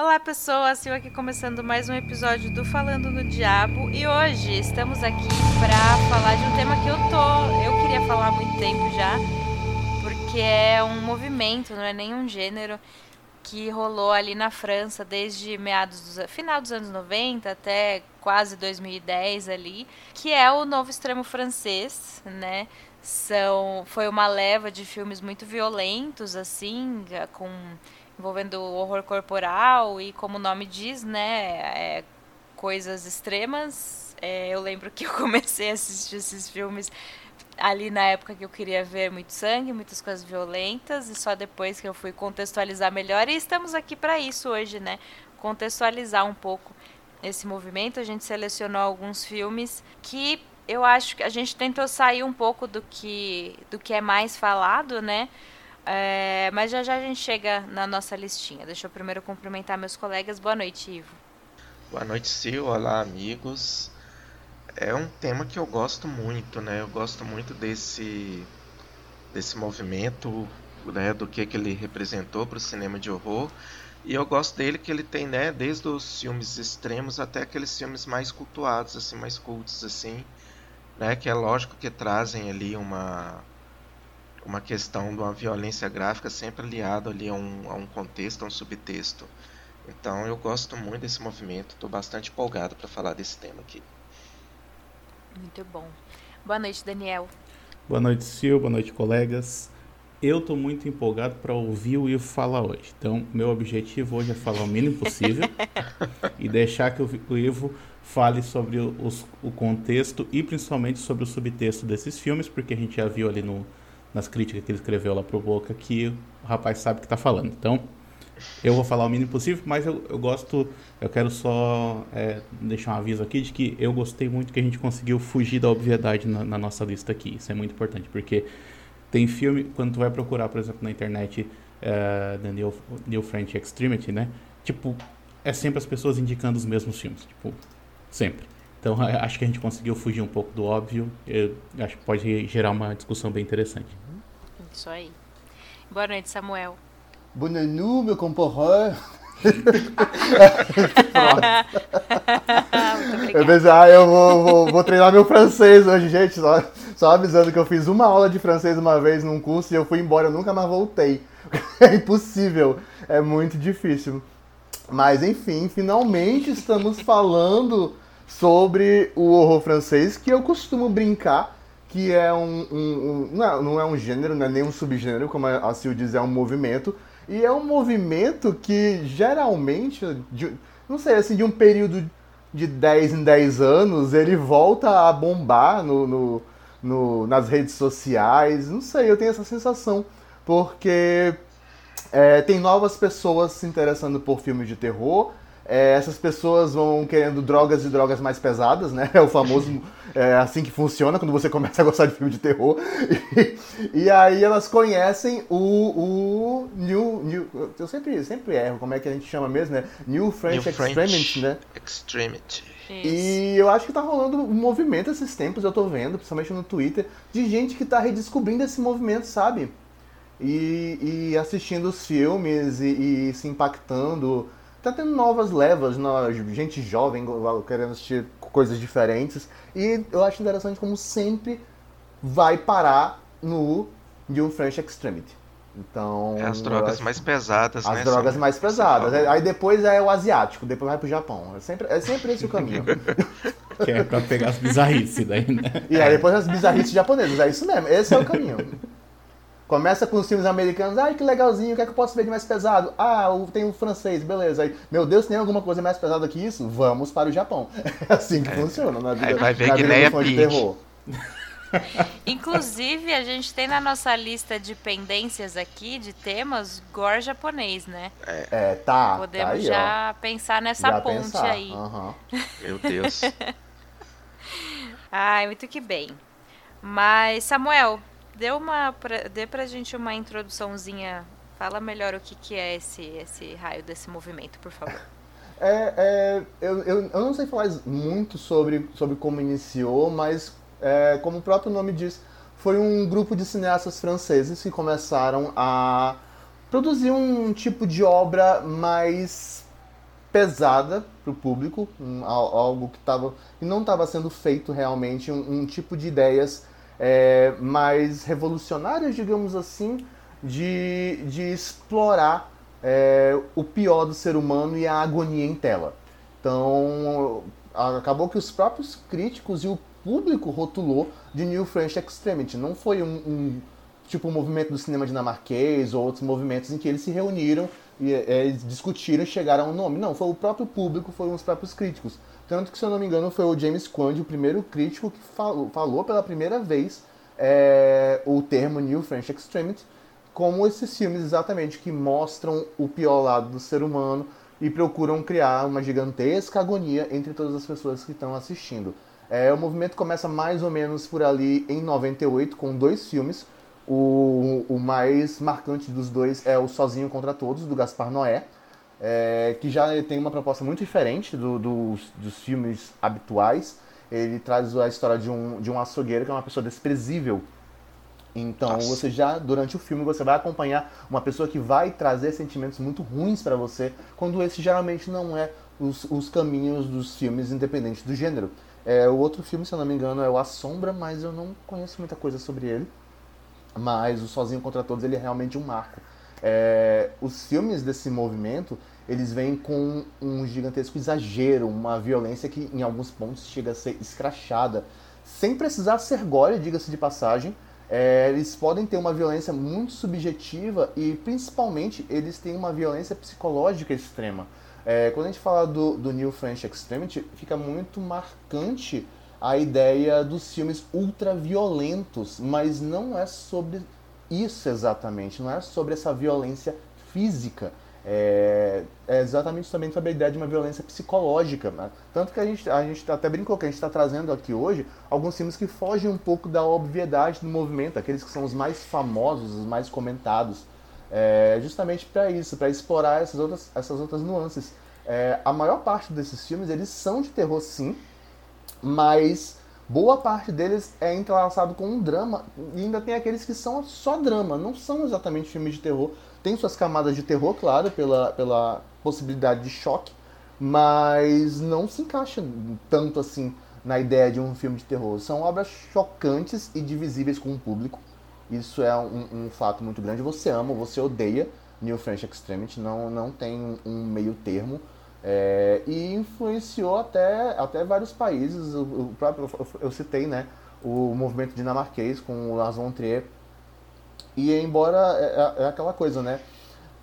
Olá pessoas, eu aqui começando mais um episódio do Falando no Diabo e hoje estamos aqui para falar de um tema que eu tô, eu queria falar há muito tempo já, porque é um movimento, não é nem um gênero que rolou ali na França desde meados dos final dos anos 90 até quase 2010 ali, que é o novo extremo francês, né? São foi uma leva de filmes muito violentos assim, com envolvendo horror corporal e, como o nome diz, né, é, coisas extremas. É, eu lembro que eu comecei a assistir esses filmes ali na época que eu queria ver muito sangue, muitas coisas violentas, e só depois que eu fui contextualizar melhor. E estamos aqui para isso hoje, né? Contextualizar um pouco esse movimento. A gente selecionou alguns filmes que eu acho que a gente tentou sair um pouco do que, do que é mais falado, né? É, mas já já a gente chega na nossa listinha. Deixa eu primeiro cumprimentar meus colegas. Boa noite, Ivo. Boa noite, Sil. Olá, amigos. É um tema que eu gosto muito, né? Eu gosto muito desse desse movimento, né, do que, que ele representou para o cinema de horror. E eu gosto dele que ele tem, né, desde os filmes extremos até aqueles filmes mais cultuados, assim, mais cultos, assim, né, que é lógico que trazem ali uma uma questão de uma violência gráfica sempre aliado ali a um, a um contexto, a um subtexto. Então eu gosto muito desse movimento, estou bastante empolgado para falar desse tema aqui. Muito bom. Boa noite, Daniel. Boa noite, Sil. Boa noite, colegas. Eu estou muito empolgado para ouvir o Ivo falar hoje. Então, meu objetivo hoje é falar o mínimo possível e deixar que o Ivo fale sobre os, o contexto e principalmente sobre o subtexto desses filmes, porque a gente já viu ali no, nas críticas que ele escreveu lá pro Boca que o rapaz sabe o que está falando. Então, eu vou falar o mínimo possível, mas eu, eu gosto, eu quero só é, deixar um aviso aqui de que eu gostei muito que a gente conseguiu fugir da obviedade na, na, nossa lista aqui. Isso é muito importante, porque tem filme, quando tu vai procurar, por exemplo, na internet, uh, The New, New French Extremity, né? Tipo, é sempre as pessoas indicando os mesmos filmes, tipo, sempre. Então acho que a gente conseguiu fugir um pouco do óbvio. Eu acho que pode gerar uma discussão bem interessante. Isso aí. Boa noite, Samuel. Boa noite, meu comporreur. eu pensei, ah, eu vou, vou, vou, treinar meu francês hoje, gente. Só, só avisando que eu fiz uma aula de francês uma vez num curso e eu fui embora, eu nunca mais voltei. É impossível, é muito difícil. Mas enfim, finalmente estamos falando sobre o horror francês, que eu costumo brincar que é um, um, um não, é, não, é, um gênero, não é nem um subgênero, como a Sil diz, é um movimento. E é um movimento que geralmente, de, não sei, assim, de um período de 10 em 10 anos, ele volta a bombar no, no, no nas redes sociais. Não sei, eu tenho essa sensação. Porque é, tem novas pessoas se interessando por filmes de terror é, essas pessoas vão querendo drogas e drogas mais pesadas, né? É o famoso é, assim que funciona quando você começa a gostar de filme de terror. E, e aí elas conhecem o, o New, New. Eu sempre, sempre erro, como é que a gente chama mesmo, né? New French New Extremity, né? Extremity. E eu acho que tá rolando um movimento esses tempos, eu tô vendo, principalmente no Twitter, de gente que tá redescobrindo esse movimento, sabe? E, e assistindo os filmes e, e se impactando tá tendo novas levas, gente jovem querendo assistir coisas diferentes. E eu acho interessante como sempre vai parar no New French Extremity. Então. É as drogas mais pesadas, as né? As drogas mais pesadas. Aí depois é o asiático, depois vai pro Japão. É sempre, é sempre esse o caminho. que é pra pegar as bizarrices daí, né? E aí depois as bizarrices japonesas. É isso mesmo, esse é o caminho. Começa com os filmes americanos, ai que legalzinho, o que é que eu posso ver de mais pesado? Ah, tem o francês, beleza. Aí, meu Deus, tem alguma coisa mais pesada que isso? Vamos para o Japão. É assim que é. funciona na vida, vai ver na vida do de terror. Inclusive, a gente tem na nossa lista de pendências aqui, de temas, gore japonês, né? É, é tá. Podemos tá aí, já ó. pensar nessa já ponte pensar. aí. Uhum. Meu Deus. Ai, muito que bem. Mas, Samuel, dê, uma, pra, dê pra gente uma introduçãozinha. Fala melhor o que, que é esse, esse raio desse movimento, por favor. É, é, eu, eu, eu não sei falar muito sobre, sobre como iniciou, mas é, como o próprio nome diz, foi um grupo de cineastas franceses que começaram a produzir um tipo de obra mais pesada para o público, um, algo que, tava, que não estava sendo feito realmente, um, um tipo de ideias é, mais revolucionárias, digamos assim, de, de explorar é, o pior do ser humano e a agonia em tela. Então, acabou que os próprios críticos e o público rotulou de New French Extremity. Não foi um, um tipo um movimento do cinema dinamarquês ou outros movimentos em que eles se reuniram e é, discutiram e chegaram a um nome. Não, foi o próprio público, foram os próprios críticos. Tanto que, se eu não me engano, foi o James Quandy, o primeiro crítico que falou, falou pela primeira vez é, o termo New French Extremity, como esses filmes exatamente que mostram o pior lado do ser humano e procuram criar uma gigantesca agonia entre todas as pessoas que estão assistindo. É, o movimento começa mais ou menos por ali em 98, com dois filmes. O, o mais marcante dos dois é o Sozinho contra Todos, do Gaspar Noé, é, que já tem uma proposta muito diferente do, dos, dos filmes habituais. Ele traz a história de um, de um açougueiro que é uma pessoa desprezível. Então, Nossa. você já, durante o filme, você vai acompanhar uma pessoa que vai trazer sentimentos muito ruins para você, quando esse geralmente não é os, os caminhos dos filmes independentes do gênero. É, o outro filme, se eu não me engano, é o A Sombra, mas eu não conheço muita coisa sobre ele. Mas o Sozinho contra Todos ele é realmente um marco. É, os filmes desse movimento eles vêm com um gigantesco exagero, uma violência que em alguns pontos chega a ser escrachada, sem precisar ser gore, diga-se de passagem. É, eles podem ter uma violência muito subjetiva e principalmente eles têm uma violência psicológica extrema. É, quando a gente fala do, do New French Extremity, fica muito marcante a ideia dos filmes ultraviolentos, mas não é sobre isso exatamente, não é sobre essa violência física. É, é exatamente também sobre a ideia de uma violência psicológica. Né? Tanto que a gente, a gente até brincou que a gente está trazendo aqui hoje alguns filmes que fogem um pouco da obviedade do movimento, aqueles que são os mais famosos, os mais comentados. É, justamente para isso, para explorar essas outras, essas outras nuances. É, a maior parte desses filmes eles são de terror sim, mas boa parte deles é entrelaçado com um drama e ainda tem aqueles que são só drama, não são exatamente filmes de terror. Tem suas camadas de terror, claro, pela, pela possibilidade de choque, mas não se encaixa tanto assim na ideia de um filme de terror. São obras chocantes e divisíveis com o público. Isso é um, um fato muito grande. Você ama, você odeia New French Extremity, não, não tem um meio termo. É, e influenciou até, até vários países. O, o próprio, eu citei né, o movimento dinamarquês com o Lars von Trier. E embora é, é, é aquela coisa, né?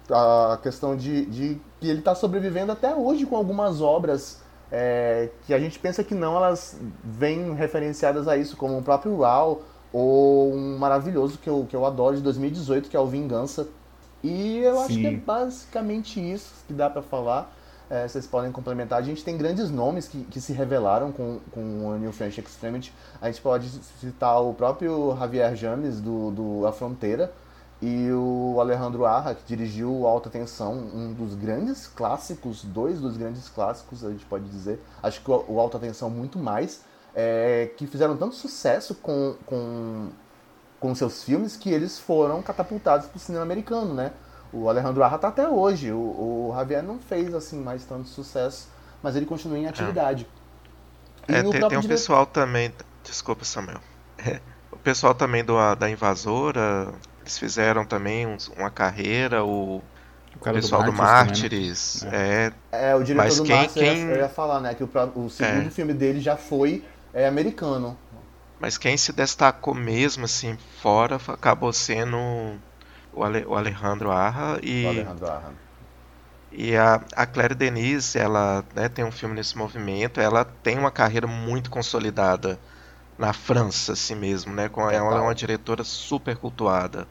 A questão de, de que ele está sobrevivendo até hoje com algumas obras é, que a gente pensa que não, elas vêm referenciadas a isso, como o próprio Raw, ou um maravilhoso que eu, que eu adoro de 2018, que é o Vingança. E eu Sim. acho que é basicamente isso que dá para falar é, vocês podem complementar. A gente tem grandes nomes que, que se revelaram com, com o New French Extremity. A gente pode citar o próprio Javier James, do, do A Fronteira, e o Alejandro Arra, que dirigiu Alta Tensão, um dos grandes clássicos, dois dos grandes clássicos, a gente pode dizer. Acho que o, o Alta Tensão muito mais, é, que fizeram tanto sucesso com, com, com seus filmes que eles foram catapultados para o cinema americano, né? O Alejandro Arra tá até hoje. O, o, Javier não fez assim mais tanto sucesso, mas ele continua em atividade. É, tem, tem, um dire... pessoal também. Desculpa, Samuel. É, o pessoal também do, da Invasora, eles fizeram também um, uma carreira. O, o pessoal do Mártires. Do né? é. é, o diretor mas do quem, quem... Eu, ia, falar, né? Que o, o segundo é. filme dele já foi é, americano. Mas quem se destacou mesmo, assim, fora, acabou sendo o, Ale, o Alejandro Arra e. O Alejandro Arra. E a, a Claire Denise, ela né, tem um filme nesse movimento, ela tem uma carreira muito consolidada na França, assim mesmo, né? Com, ela é uma diretora super cultuada.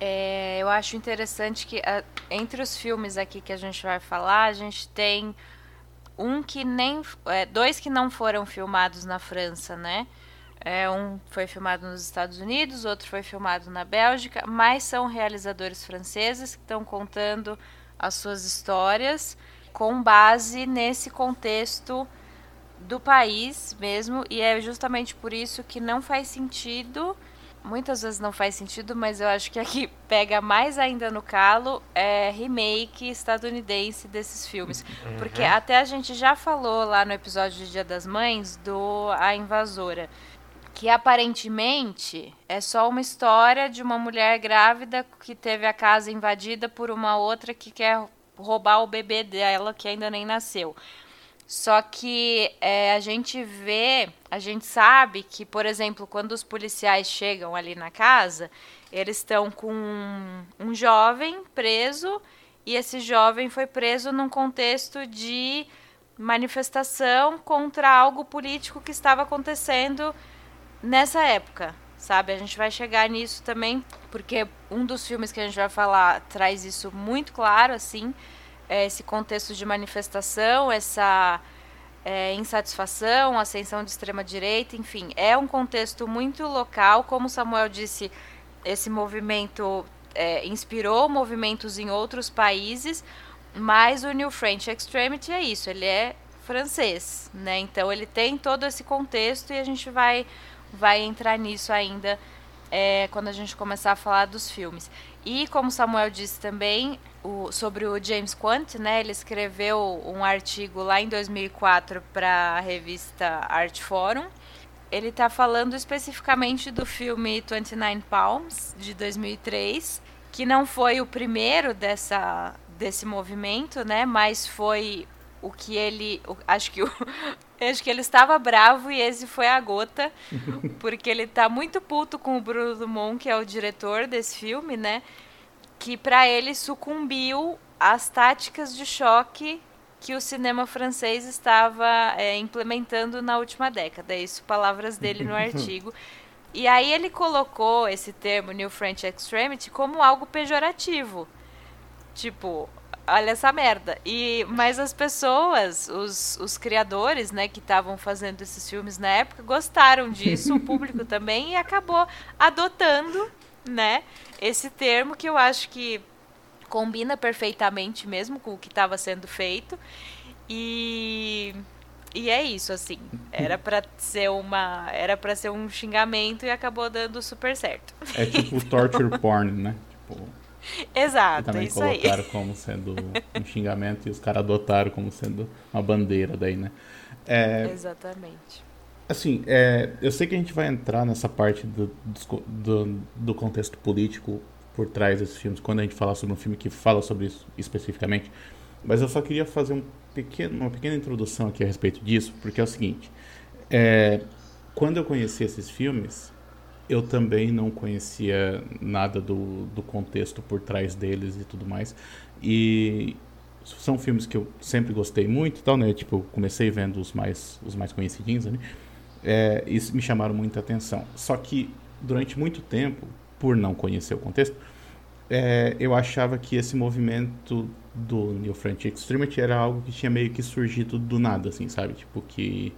É, eu acho interessante que a, entre os filmes aqui que a gente vai falar, a gente tem um que nem. É, dois que não foram filmados na França, né? É, um foi filmado nos Estados Unidos, outro foi filmado na Bélgica, mas são realizadores franceses que estão contando as suas histórias com base nesse contexto do país mesmo, e é justamente por isso que não faz sentido muitas vezes não faz sentido, mas eu acho que aqui pega mais ainda no calo é remake estadunidense desses filmes. Uhum. Porque até a gente já falou lá no episódio de Dia das Mães do A Invasora. Que aparentemente é só uma história de uma mulher grávida que teve a casa invadida por uma outra que quer roubar o bebê dela que ainda nem nasceu. Só que é, a gente vê, a gente sabe que, por exemplo, quando os policiais chegam ali na casa, eles estão com um, um jovem preso e esse jovem foi preso num contexto de manifestação contra algo político que estava acontecendo nessa época, sabe? A gente vai chegar nisso também, porque um dos filmes que a gente vai falar traz isso muito claro, assim é, esse contexto de manifestação, essa é, insatisfação, ascensão de extrema-direita, enfim, é um contexto muito local. Como Samuel disse, esse movimento é, inspirou movimentos em outros países, mas o New French Extremity é isso, ele é francês, né? Então ele tem todo esse contexto e a gente vai, vai entrar nisso ainda é, quando a gente começar a falar dos filmes. E como Samuel disse também, o, sobre o James Quant, né? Ele escreveu um artigo lá em 2004 para a revista Art Forum. Ele está falando especificamente do filme 29 Palms de 2003, que não foi o primeiro dessa desse movimento, né? Mas foi o que ele, o, acho que o, acho que ele estava bravo e esse foi a gota, porque ele está muito puto com o Bruno Dumont, que é o diretor desse filme, né? que para ele sucumbiu às táticas de choque que o cinema francês estava é, implementando na última década. Isso, palavras dele no artigo. E aí ele colocou esse termo New French Extremity como algo pejorativo. Tipo, olha essa merda. E mas as pessoas, os, os criadores, né, que estavam fazendo esses filmes na época, gostaram disso, o público também e acabou adotando, né? esse termo que eu acho que combina perfeitamente mesmo com o que estava sendo feito. E e é isso assim. Era para ser uma, era para ser um xingamento e acabou dando super certo. É tipo torture porn, né? Tipo, Exato, também isso colocaram aí. como sendo um xingamento e os caras adotaram como sendo uma bandeira daí, né? É, Exatamente. Assim, é, eu sei que a gente vai entrar nessa parte do, do, do, contexto político por trás desses filmes, quando a gente falar sobre um filme que fala sobre isso especificamente, mas eu só queria fazer um pequeno, uma pequena introdução aqui a respeito disso, porque é o seguinte: é, quando eu conheci esses filmes, eu também não conhecia nada do, do contexto por trás deles e tudo mais, e são filmes que eu sempre gostei muito e tal, né? Tipo, comecei vendo os mais, os mais conhecidinhos ali. Né? é, isso me chamaram muita atenção. Só que durante muito tempo, por não conhecer o contexto, é, eu achava que esse movimento do New Frontier Extremity era algo que tinha meio que surgido do nada, assim, sabe? Tipo, que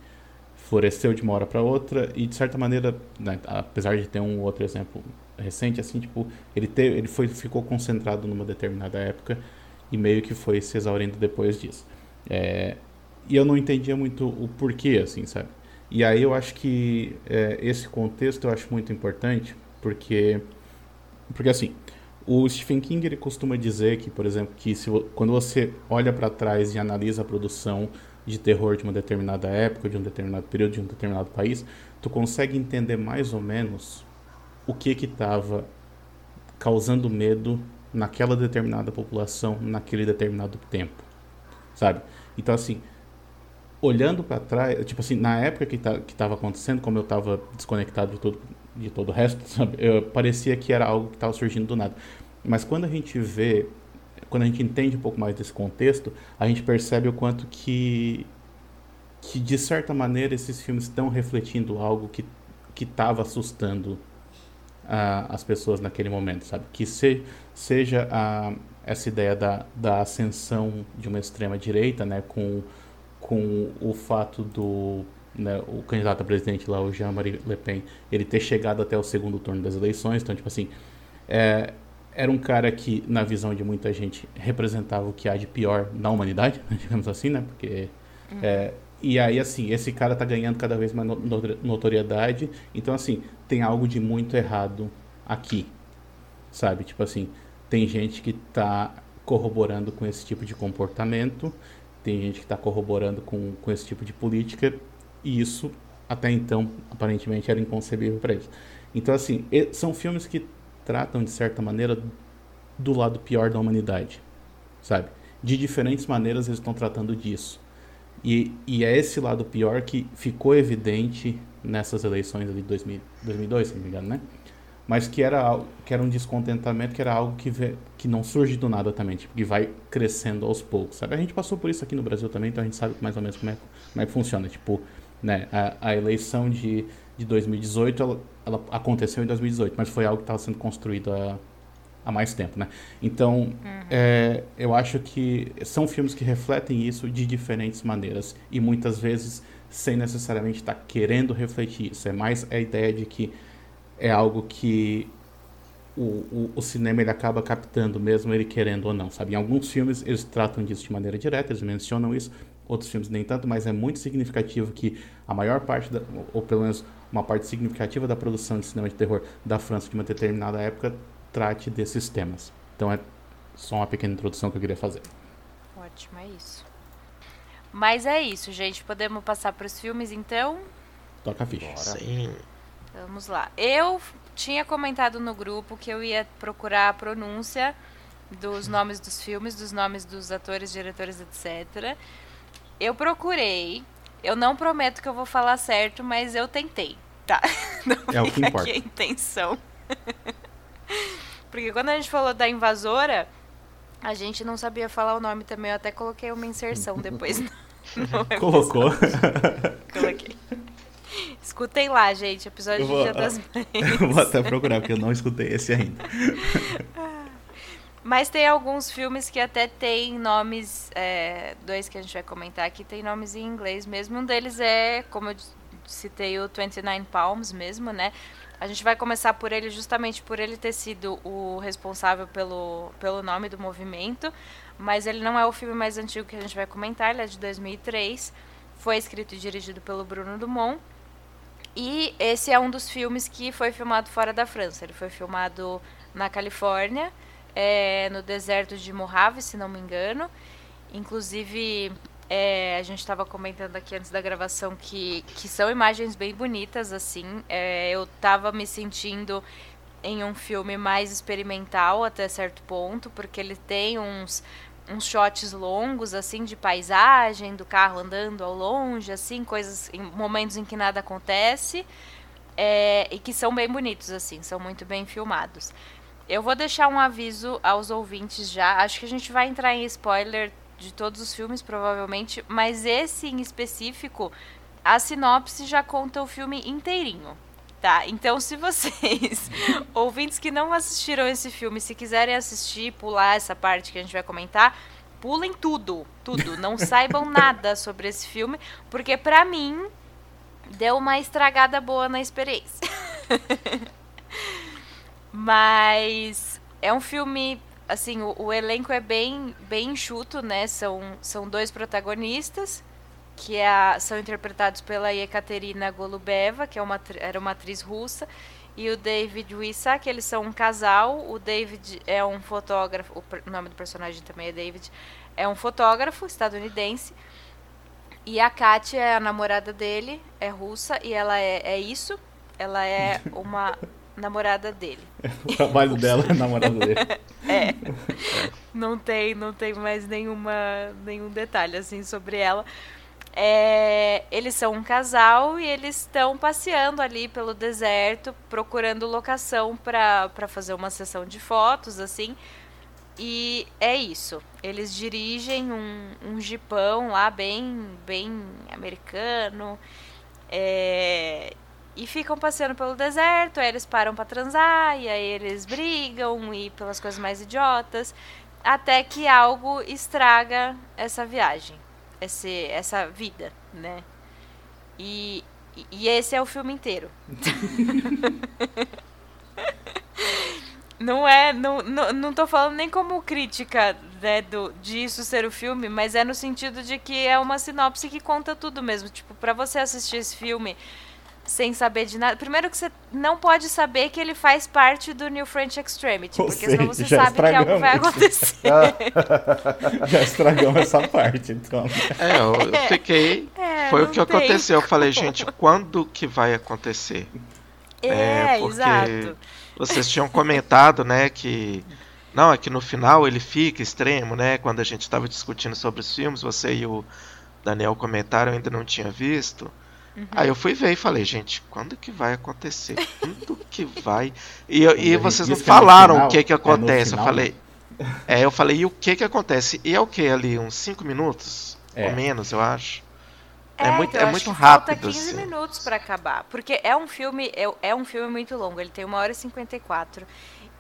floresceu de uma hora para outra e de certa maneira, né, apesar de ter um outro exemplo recente, assim, tipo, ele, teve, ele foi, ficou concentrado numa determinada época e meio que foi se exaurindo depois disso. É, e eu não entendia muito o porquê, assim, sabe? E aí eu acho que é, esse contexto eu acho muito importante, porque, porque assim, o Stephen King ele costuma dizer que, por exemplo, que se, quando você olha para trás e analisa a produção de terror de uma determinada época, de um determinado período, de um determinado país, tu consegue entender mais ou menos o que que estava causando medo naquela determinada população, naquele determinado tempo, sabe? Então assim, olhando para trás, tipo assim, na época que, tá, que tava acontecendo, como eu tava desconectado de todo, de todo o resto, sabe? Eu, parecia que era algo que estava surgindo do nada. Mas quando a gente vê, quando a gente entende um pouco mais desse contexto, a gente percebe o quanto que, que de certa maneira, esses filmes estão refletindo algo que que estava assustando uh, as pessoas naquele momento, sabe? Que se, seja a, essa ideia da, da ascensão de uma extrema direita, né, com com o fato do né, o candidato a presidente lá, o Jean-Marie Le Pen, ele ter chegado até o segundo turno das eleições. Então, tipo assim, é, era um cara que, na visão de muita gente, representava o que há de pior na humanidade, digamos assim, né? Porque. Uhum. É, e aí, assim, esse cara tá ganhando cada vez mais notoriedade. Então, assim, tem algo de muito errado aqui, sabe? Tipo assim, tem gente que está corroborando com esse tipo de comportamento, tem gente que está corroborando com, com esse tipo de política, e isso até então aparentemente era inconcebível para eles. Então, assim, são filmes que tratam de certa maneira do lado pior da humanidade, sabe? De diferentes maneiras eles estão tratando disso. E, e é esse lado pior que ficou evidente nessas eleições de 2000, 2002, se não me engano, né? Mas que era, que era um descontentamento, que era algo que, vê, que não surge do nada também, tipo, que vai crescendo aos poucos, sabe? A gente passou por isso aqui no Brasil também, então a gente sabe mais ou menos como é, como é que funciona. Tipo, né, a, a eleição de, de 2018, ela, ela aconteceu em 2018, mas foi algo que estava sendo construído há, há mais tempo, né? Então, uhum. é, eu acho que são filmes que refletem isso de diferentes maneiras e muitas vezes sem necessariamente estar tá querendo refletir isso. É mais a ideia de que é algo que o, o, o, cinema ele acaba captando, mesmo ele querendo ou não, sabe? Em alguns filmes eles tratam disso de maneira direta, eles mencionam isso, outros filmes nem tanto, mas é muito significativo que a maior parte, da, ou pelo menos uma parte significativa da produção de cinema de terror da França de uma determinada época trate desses temas. Então é só uma pequena introdução que eu queria fazer. Ótimo, é isso. Mas é isso, gente. Podemos passar para os filmes então? Toca a ficha. Sim. Vamos lá. Eu tinha comentado no grupo que eu ia procurar a pronúncia dos nomes dos filmes, dos nomes dos atores, diretores, etc. Eu procurei. Eu não prometo que eu vou falar certo, mas eu tentei, tá? Não é o que importa. Aqui a intenção. Porque quando a gente falou da invasora, a gente não sabia falar o nome também. Eu até coloquei uma inserção depois. Colocou? Coloquei. Escutem lá, gente, episódio vou, de Dia das Mães. Eu vou até procurar, porque eu não escutei esse ainda. Mas tem alguns filmes que até tem nomes, é, dois que a gente vai comentar aqui, tem nomes em inglês mesmo. Um deles é, como eu citei, o 29 Palms mesmo, né? A gente vai começar por ele justamente por ele ter sido o responsável pelo, pelo nome do movimento, mas ele não é o filme mais antigo que a gente vai comentar, ele é de 2003, foi escrito e dirigido pelo Bruno Dumont, e esse é um dos filmes que foi filmado fora da França, ele foi filmado na Califórnia, é, no deserto de Mojave, se não me engano, inclusive é, a gente estava comentando aqui antes da gravação que, que são imagens bem bonitas, assim. É, eu estava me sentindo em um filme mais experimental até certo ponto, porque ele tem uns, uns shots longos, assim, de paisagem, do carro andando ao longe, assim, coisas, em momentos em que nada acontece, é, e que são bem bonitos, assim, são muito bem filmados. Eu vou deixar um aviso aos ouvintes já, acho que a gente vai entrar em spoiler de todos os filmes, provavelmente, mas esse em específico, a sinopse já conta o filme inteirinho. Tá, então se vocês, ouvintes que não assistiram esse filme, se quiserem assistir, pular essa parte que a gente vai comentar, pulem tudo, tudo, não saibam nada sobre esse filme, porque pra mim deu uma estragada boa na experiência. Mas é um filme assim, o, o, elenco é bem, bem enxuto, né? São, são dois protagonistas, que é a, são interpretados pela Ekaterina Golubeva, que é uma, era uma atriz russa, e o David Wissak, eles são um casal. O David é um fotógrafo, o nome do personagem também é David, é um fotógrafo estadunidense. E a Katia é a namorada dele, é russa, e ela é, é isso. Ela é uma namorada dele. o trabalho dela é namorada dele. é. Não tem, não tem mais nenhuma, nenhum detalhe assim sobre ela. É, eles são um casal e eles estão passeando ali pelo deserto, procurando locação para fazer uma sessão de fotos, assim. E é isso. Eles dirigem um, um jipão lá bem, bem americano. É, e ficam passeando pelo deserto, aí eles param para transar, e aí eles brigam e pelas coisas mais idiotas, até que algo estraga essa viagem, esse, essa vida, né? E, e esse é o filme inteiro. não é, não, não, não tô falando nem como crítica né, do, disso ser o filme, mas é no sentido de que é uma sinopse que conta tudo mesmo. Tipo, para você assistir esse filme sem saber de nada. Primeiro que você não pode saber que ele faz parte do New French Extremity, Ou porque seja, senão você sabe que algo vai acontecer. Já estragamos essa parte, então. É, eu, eu fiquei. É, Foi o que tem aconteceu. Eu falei, gente, quando que vai acontecer? É, porque exato. Vocês tinham comentado, né, que. Não, é que no final ele fica extremo, né? Quando a gente estava discutindo sobre os filmes, você e o Daniel comentaram, eu ainda não tinha visto. Uhum. Aí eu fui ver e falei, gente, quando que vai acontecer? Quando que vai? E, eu- e Quando vocês não que é falaram final, o que que é no acontece. eu final, falei. É, eu falei, e o que que acontece? E é o que ali? Uns 5 minutos? É. Ou menos, eu acho. É muito- então, é eu muito que falta rápido, 15 assim. minutos pra acabar. Porque é um filme, é, é um filme muito longo. Ele tem 1 hora e 54.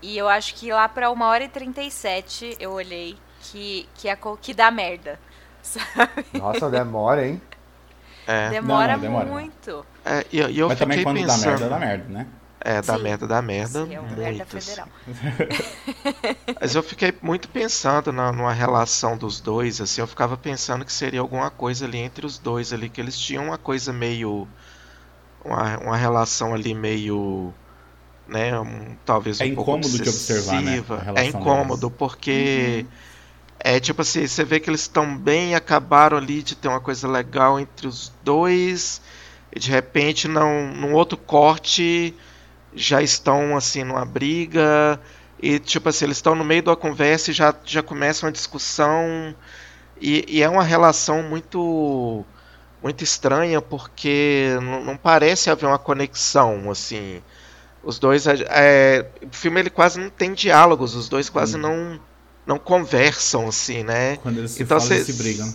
E eu acho que lá pra 1 hora e 37 eu olhei que, que, é, que dá merda. Sabe? Nossa, demora, hein? É, Demora, não, demora. muito. é, e, e eu Mas também quando pensando. dá merda, dá merda, né? É, da Sim. merda, da merda. Sim, é merda muito, assim. federal. Mas eu fiquei muito pensando na, numa relação dos dois, assim, eu ficava pensando que seria alguma coisa ali entre os dois ali, que eles tinham uma coisa meio. Uma, uma relação ali meio. Né, um, talvez um É pouco incômodo de observar, né, obsessiva. É incômodo, porque. É tipo assim, você vê que eles estão bem, acabaram ali de ter uma coisa legal entre os dois, e de repente, não, num outro corte, já estão assim numa briga, e tipo assim, eles estão no meio da conversa e já, já começa uma discussão, e, e é uma relação muito muito estranha, porque não, não parece haver uma conexão, assim. Os dois, é, é, o filme ele quase não tem diálogos, os dois quase Hum. não não conversam assim, né? Quando eles se Então falam, eles se brigam.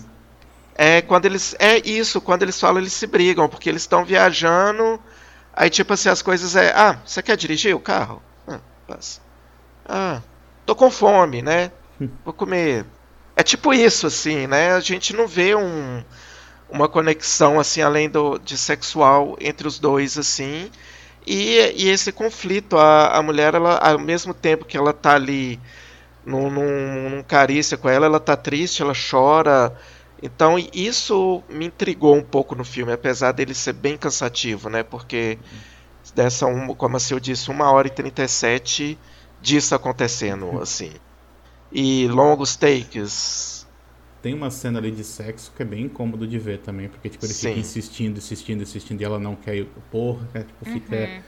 É quando eles é isso, quando eles falam eles se brigam, porque eles estão viajando, aí tipo assim as coisas é, ah, você quer dirigir o carro? Ah, passa. Ah, tô com fome, né? Vou comer. É tipo isso assim, né? A gente não vê um uma conexão assim além do de sexual entre os dois assim. E, e esse conflito, a, a mulher ela ao mesmo tempo que ela tá ali num, num, num carícia com ela, ela tá triste, ela chora. Então isso me intrigou um pouco no filme, apesar dele ser bem cansativo, né? Porque dessa, uma, como assim eu disse, uma hora e 37 disso acontecendo, assim. E longos takes. Tem uma cena ali de sexo que é bem incômodo de ver também, porque tipo, ele Sim. fica insistindo, insistindo, insistindo e ela não quer ir. Porra, né? tipo, fica. Uhum.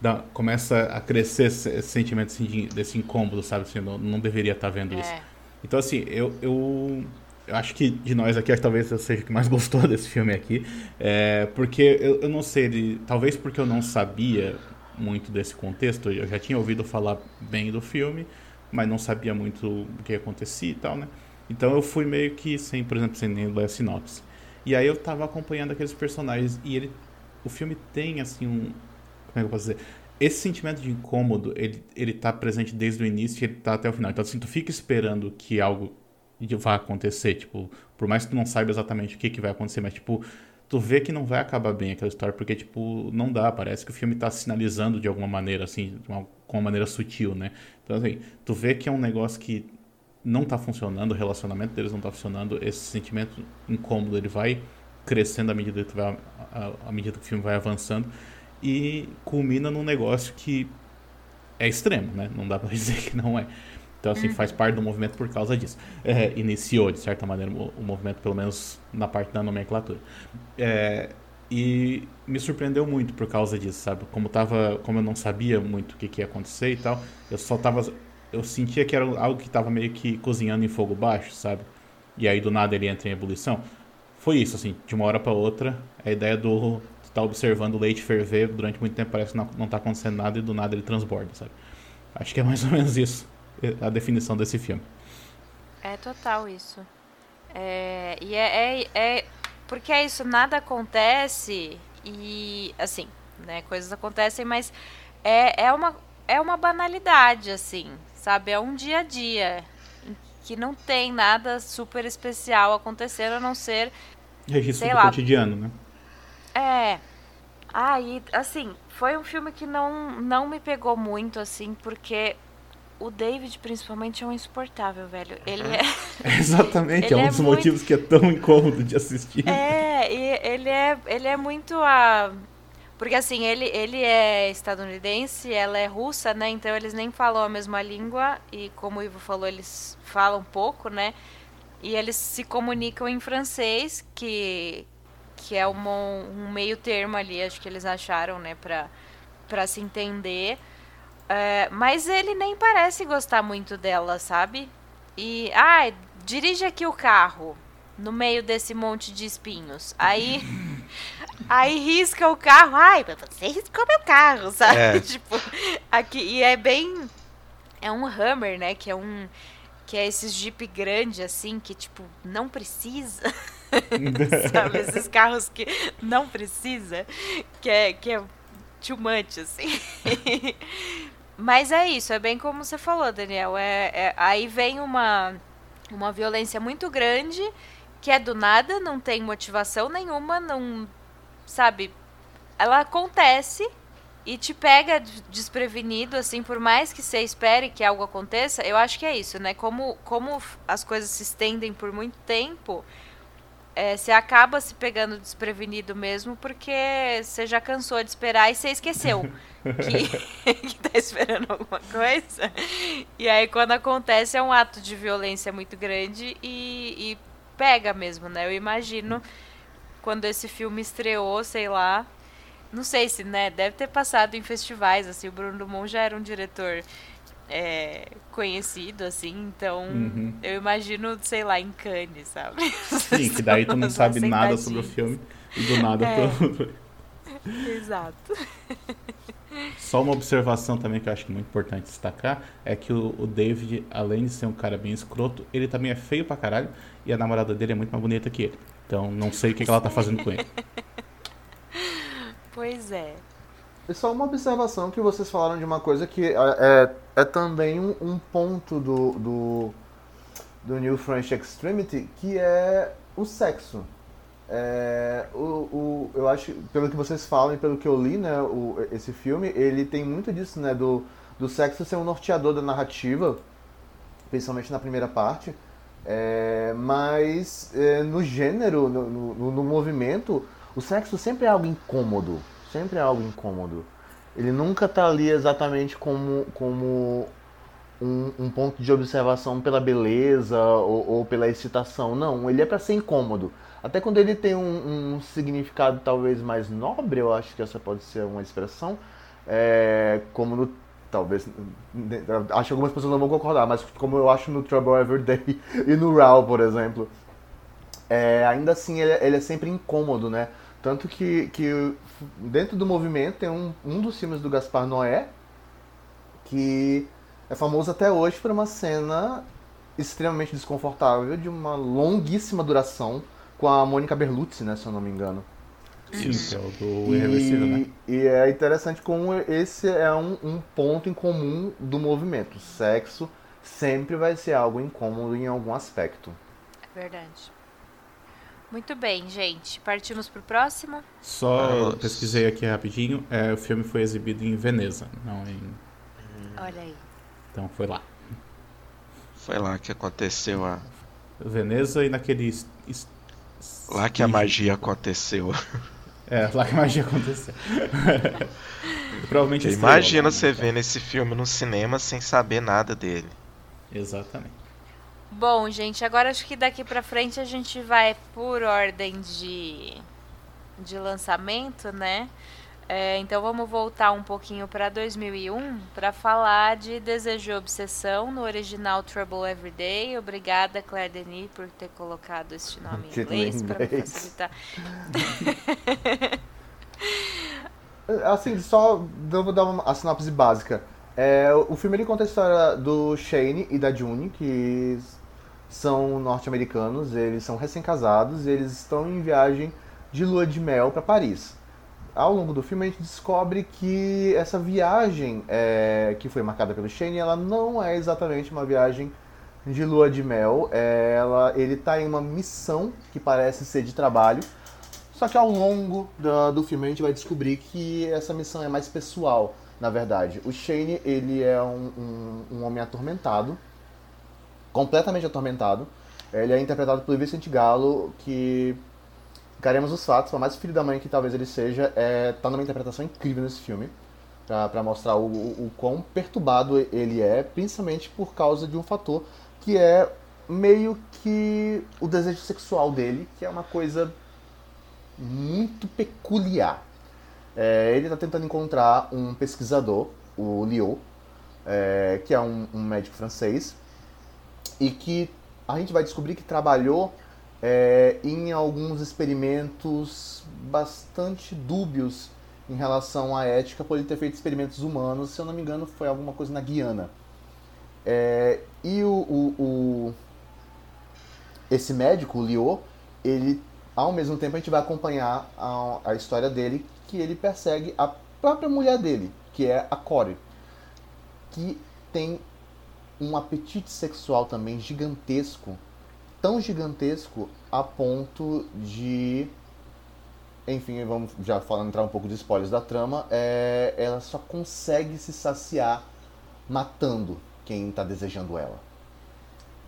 Dá- começa a crescer esse, sentimento assim, de- desse incômodo, sabe? Assim, não, não deveria estar vendo isso. É. Então, assim, eu, eu, eu acho que de nós aqui, acho que talvez eu seja o que mais gostou desse filme aqui. É, porque eu, eu não sei, ele, talvez porque eu não sabia muito desse contexto, eu já tinha ouvido falar bem do filme, mas não sabia muito o que acontecia e tal, né? Então eu fui meio que sem, por exemplo, sem nem ler a sinopse. E aí eu tava acompanhando aqueles personagens e ele, o filme tem assim um, como é que eu posso dizer? Esse sentimento de incômodo, ele, ele tá presente desde o início e ele tá até o final. Então, assim, tu fica esperando que algo vá acontecer, tipo, por mais que tu não saiba exatamente o que, que vai acontecer, mas, tipo, tu vê que não vai acabar bem aquela história, porque, tipo, não dá, parece que o filme tá sinalizando de alguma maneira, assim, de uma, com uma maneira sutil, né? Então, assim, tu vê que é um negócio que não tá funcionando, o relacionamento deles não tá funcionando, esse sentimento incômodo, ele vai crescendo à medida que, tu vai, à, à medida que o filme vai avançando e culmina num negócio que é extremo, né? Não dá pra dizer que não é. Então, assim, faz parte do movimento por causa disso. É, iniciou, de certa maneira, o, movimento, pelo menos na parte da nomenclatura. É, e me surpreendeu muito por causa disso, sabe? Como, tava, como eu não sabia muito o que, que ia acontecer e tal, eu só tava. Eu sentia que era algo que tava meio que cozinhando em fogo baixo, sabe? E aí do nada ele entra em ebulição. Foi isso, assim, de uma hora para outra, a ideia do tá observando o leite ferver durante muito tempo parece que não, não tá acontecendo nada e do nada ele transborda, sabe? Acho que é mais ou menos isso a definição desse filme. É total isso. É, e é, é, é- Porque é isso, nada acontece e. Assim, né? Coisas acontecem, mas é, é, uma, é uma banalidade, assim, sabe? É um dia a dia. Que não tem nada super especial acontecendo, a não ser Registro Sei do lá. cotidiano, né? É. Ah, e assim, foi um filme que não, não me pegou muito, assim, porque o David, principalmente, é um insuportável, velho. Ele é. Exatamente, é Ele um é dos muito- motivos que é tão incômodo de assistir. É, e ele é, ele é muito a. Porque assim, ele, ele é estadunidense, ela é russa, né? Então eles nem falam a mesma língua. E como o Ivo falou, eles falam pouco, né? E eles se comunicam em francês, que, que é uma, um meio termo ali, acho que eles acharam, né, pra, pra se entender. É, mas ele nem parece gostar muito dela, sabe? E, ah, dirige aqui o carro no meio desse monte de espinhos. Aí aí risca o carro. Ai, você riscou meu carro, sabe? É. Tipo, aqui e é bem é um Hammer, né, que é um que é esses Jeep grande assim, que tipo não precisa. sabe, esses carros que não precisa, que é que é too much assim. Mas é isso, é bem como você falou, Daniel. É, é, aí vem uma, uma violência muito grande que é do nada, não tem motivação nenhuma, não. Sabe? Ela acontece e te pega desprevenido, assim, por mais que você espere que algo aconteça, eu acho que é isso, né? Como, como as coisas se estendem por muito tempo, é, você acaba se pegando desprevenido mesmo, porque você já cansou de esperar e você esqueceu que, que tá esperando alguma coisa. E aí, quando acontece, é um ato de violência muito grande e, e pega mesmo, né? Eu imagino quando esse filme estreou, sei lá. Não sei se, né? Deve ter passado em festivais, assim. O Bruno Dumont já era um diretor é, conhecido, assim, então uhum. eu imagino, sei lá, em Cannes, sabe? Sim, que daí tu não sabe nada sobre o filme e do nada é. tu... Exato. Só uma observação também que eu acho muito importante destacar é que o, o, David, além de ser um cara bem escroto, ele também é feio pra caralho e a namorada dele é muito mais bonita que ele. Então não sei o que, que ela tá fazendo com ele. Pois é. Só uma observação que vocês falaram de uma coisa que é, é, é também um, um, ponto do, do, do New French Extremity, que é o sexo. É, o, o, eu acho, pelo que vocês falam e pelo que eu li, né, o, esse filme, ele tem muito disso, né, do, do sexo ser um norteador da narrativa, principalmente na primeira parte. É, mas é, no gênero, no, no, no movimento, o sexo sempre é algo incômodo sempre é algo incômodo. Ele nunca está ali exatamente como, como um, um, ponto de observação pela beleza ou, ou pela excitação. Não, ele é para ser incômodo. Até quando ele tem um, um, significado talvez mais nobre, eu acho que essa pode ser uma expressão, é, como no talvez acho que algumas pessoas não vão concordar, mas como eu acho no Trouble Every Day e no Raw, por exemplo, é, ainda assim ele, ele, é sempre incômodo, né? Tanto que, que dentro do movimento tem um, um dos filmes do Gaspar Noé que é famoso até hoje por uma cena extremamente desconfortável de uma longuíssima duração com a Mônica Berluzzi, né, se eu não me engano. Sim, que é o do Irreversível, né? E é interessante como esse é um, um ponto em comum do movimento. O sexo sempre vai ser algo incômodo em algum aspecto. É verdade. Muito bem, gente. Partimos pro próximo? Só pesquisei aqui rapidinho. É, o filme foi exibido em Veneza, não em. Olha aí. Então foi lá. Foi lá que aconteceu a. Veneza e naquele. Lá que a magia aconteceu. É, lá que a magia aconteceu. Provavelmente Imagina você vendo esse filme no cinema sem saber nada dele. Exatamente. Bom, gente, agora acho que daqui pra frente a gente vai por ordem de, de lançamento, né? É, então vamos voltar um pouquinho para 2001 para falar de Desejo e Obsessão no original Trouble Every Day. Obrigada, Claire Denis, por ter colocado este nome em inglês para me facilitar. assim, só vou dar uma, sinopse básica. É, o filme ele conta a história do Shane e da June, que são norte-americanos, eles são recém-casados eles estão em viagem de lua de mel para Paris. Ao longo do filme a gente descobre que essa viagem é, que foi marcada pelo Shane, ela não é exatamente uma viagem de lua de mel. É, ela, ele está em uma missão que parece ser de trabalho, só que ao longo do, do filme a gente vai descobrir que essa missão é mais pessoal, na verdade. O Shane ele é um, um, um homem atormentado completamente atormentado. Ele é interpretado pelo Vicente Gallo, que Encaremos os fatos, por mais filho da mãe que talvez ele seja, é, tá numa interpretação incrível nesse filme. para mostrar o, o, o quão perturbado ele é, principalmente por causa de um fator que é meio que o desejo sexual dele, que é uma coisa muito peculiar. É, ele está tentando encontrar um pesquisador, o Liu, é, que é um, um, médico francês, e que a gente vai descobrir que trabalhou é, em alguns experimentos bastante dúbios em relação à ética por ele ter feito experimentos humanos, se eu não me engano foi alguma coisa na Guiana. É, e o, o, o, esse médico, o Liu, ele ao mesmo tempo a gente vai acompanhar a, a história dele, que ele persegue a própria mulher dele, que é a Corey, que tem um apetite sexual também gigantesco, tão gigantesco a ponto de enfim, vamos já falando entrar um pouco de spoilers da trama, é, ela só consegue se saciar matando quem está desejando ela.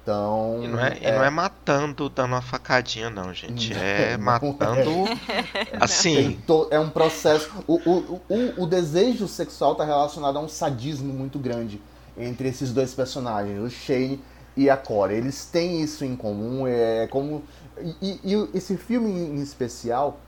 Então. E não é, é... não é matando dando uma facadinha, não, gente. É matando. assim. É um processo. O, o, o, o desejo sexual está relacionado a um sadismo muito grande entre esses dois personagens, o Shane e a Cora. Eles têm isso em comum. É como. E, e esse filme em especial,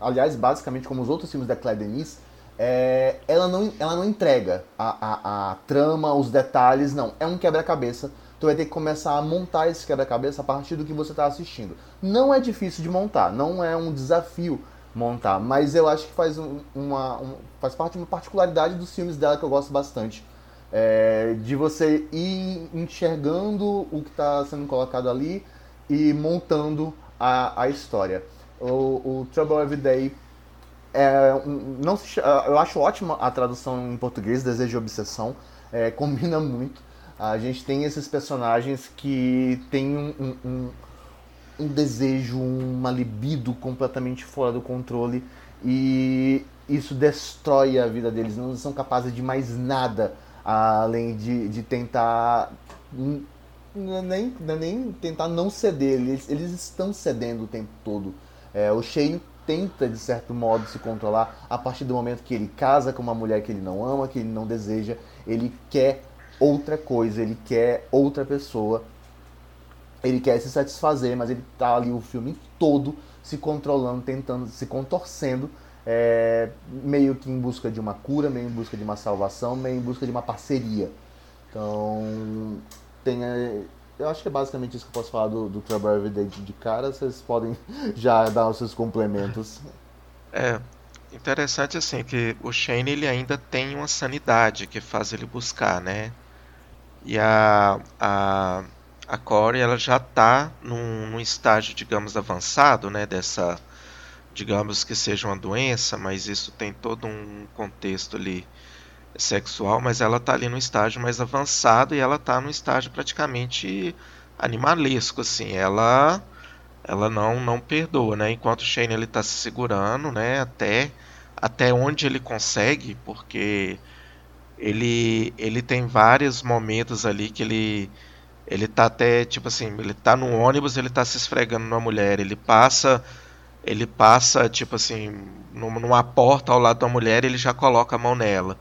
aliás, basicamente como os outros filmes da Claire Denis, é, ela, não, ela não entrega a, a, a trama, os detalhes, não. É um quebra-cabeça tu vai ter que começar a montar esse quebra-cabeça a partir do que você está assistindo. Não é difícil de montar, não é um desafio montar, mas eu acho que faz, uma, um, faz parte de uma particularidade dos filmes dela que eu gosto bastante. É, de você ir enxergando o que está sendo colocado ali e montando a, a história. O, o Trouble Every Day é, não se, eu acho ótima a tradução em português, Desejo e Obsessão, é, combina muito a gente tem esses personagens que têm um, um, um, desejo, uma libido completamente fora do controle e isso destrói a vida deles. Não são capazes de mais nada além de, de tentar nem, nem tentar não ceder. Eles, eles estão cedendo o tempo todo. É, o Shane tenta, de certo modo, se controlar a partir do momento que ele casa com uma mulher que ele não ama, que ele não deseja. Ele quer outra coisa, ele quer outra pessoa, ele quer se satisfazer, mas ele tá ali o filme todo se controlando, tentando, se contorcendo, é, meio que em busca de uma cura, meio em busca de uma salvação, meio em busca de uma parceria. Então, tem, é, eu acho que é basicamente isso que eu posso falar do, do Trouble Everyday de cara, vocês podem já dar os seus complementos. É, interessante assim que o Shane ele ainda tem uma sanidade que faz ele buscar, né? E a, a, a Core ela já está num, num, estágio, digamos, avançado, né, dessa, digamos que seja uma doença, mas isso tem todo um contexto ali sexual, mas ela está ali no estágio mais avançado e ela está no estágio praticamente animalesco, assim, ela ela não não perdoa, né? Enquanto o Shane ele está se segurando, né, até até onde ele consegue, porque ele ele tem vários momentos ali que ele ele tá até tipo assim, ele tá no ônibus, ele tá se esfregando numa mulher, ele passa ele passa tipo assim, numa porta ao lado da mulher, ele já coloca a mão nela.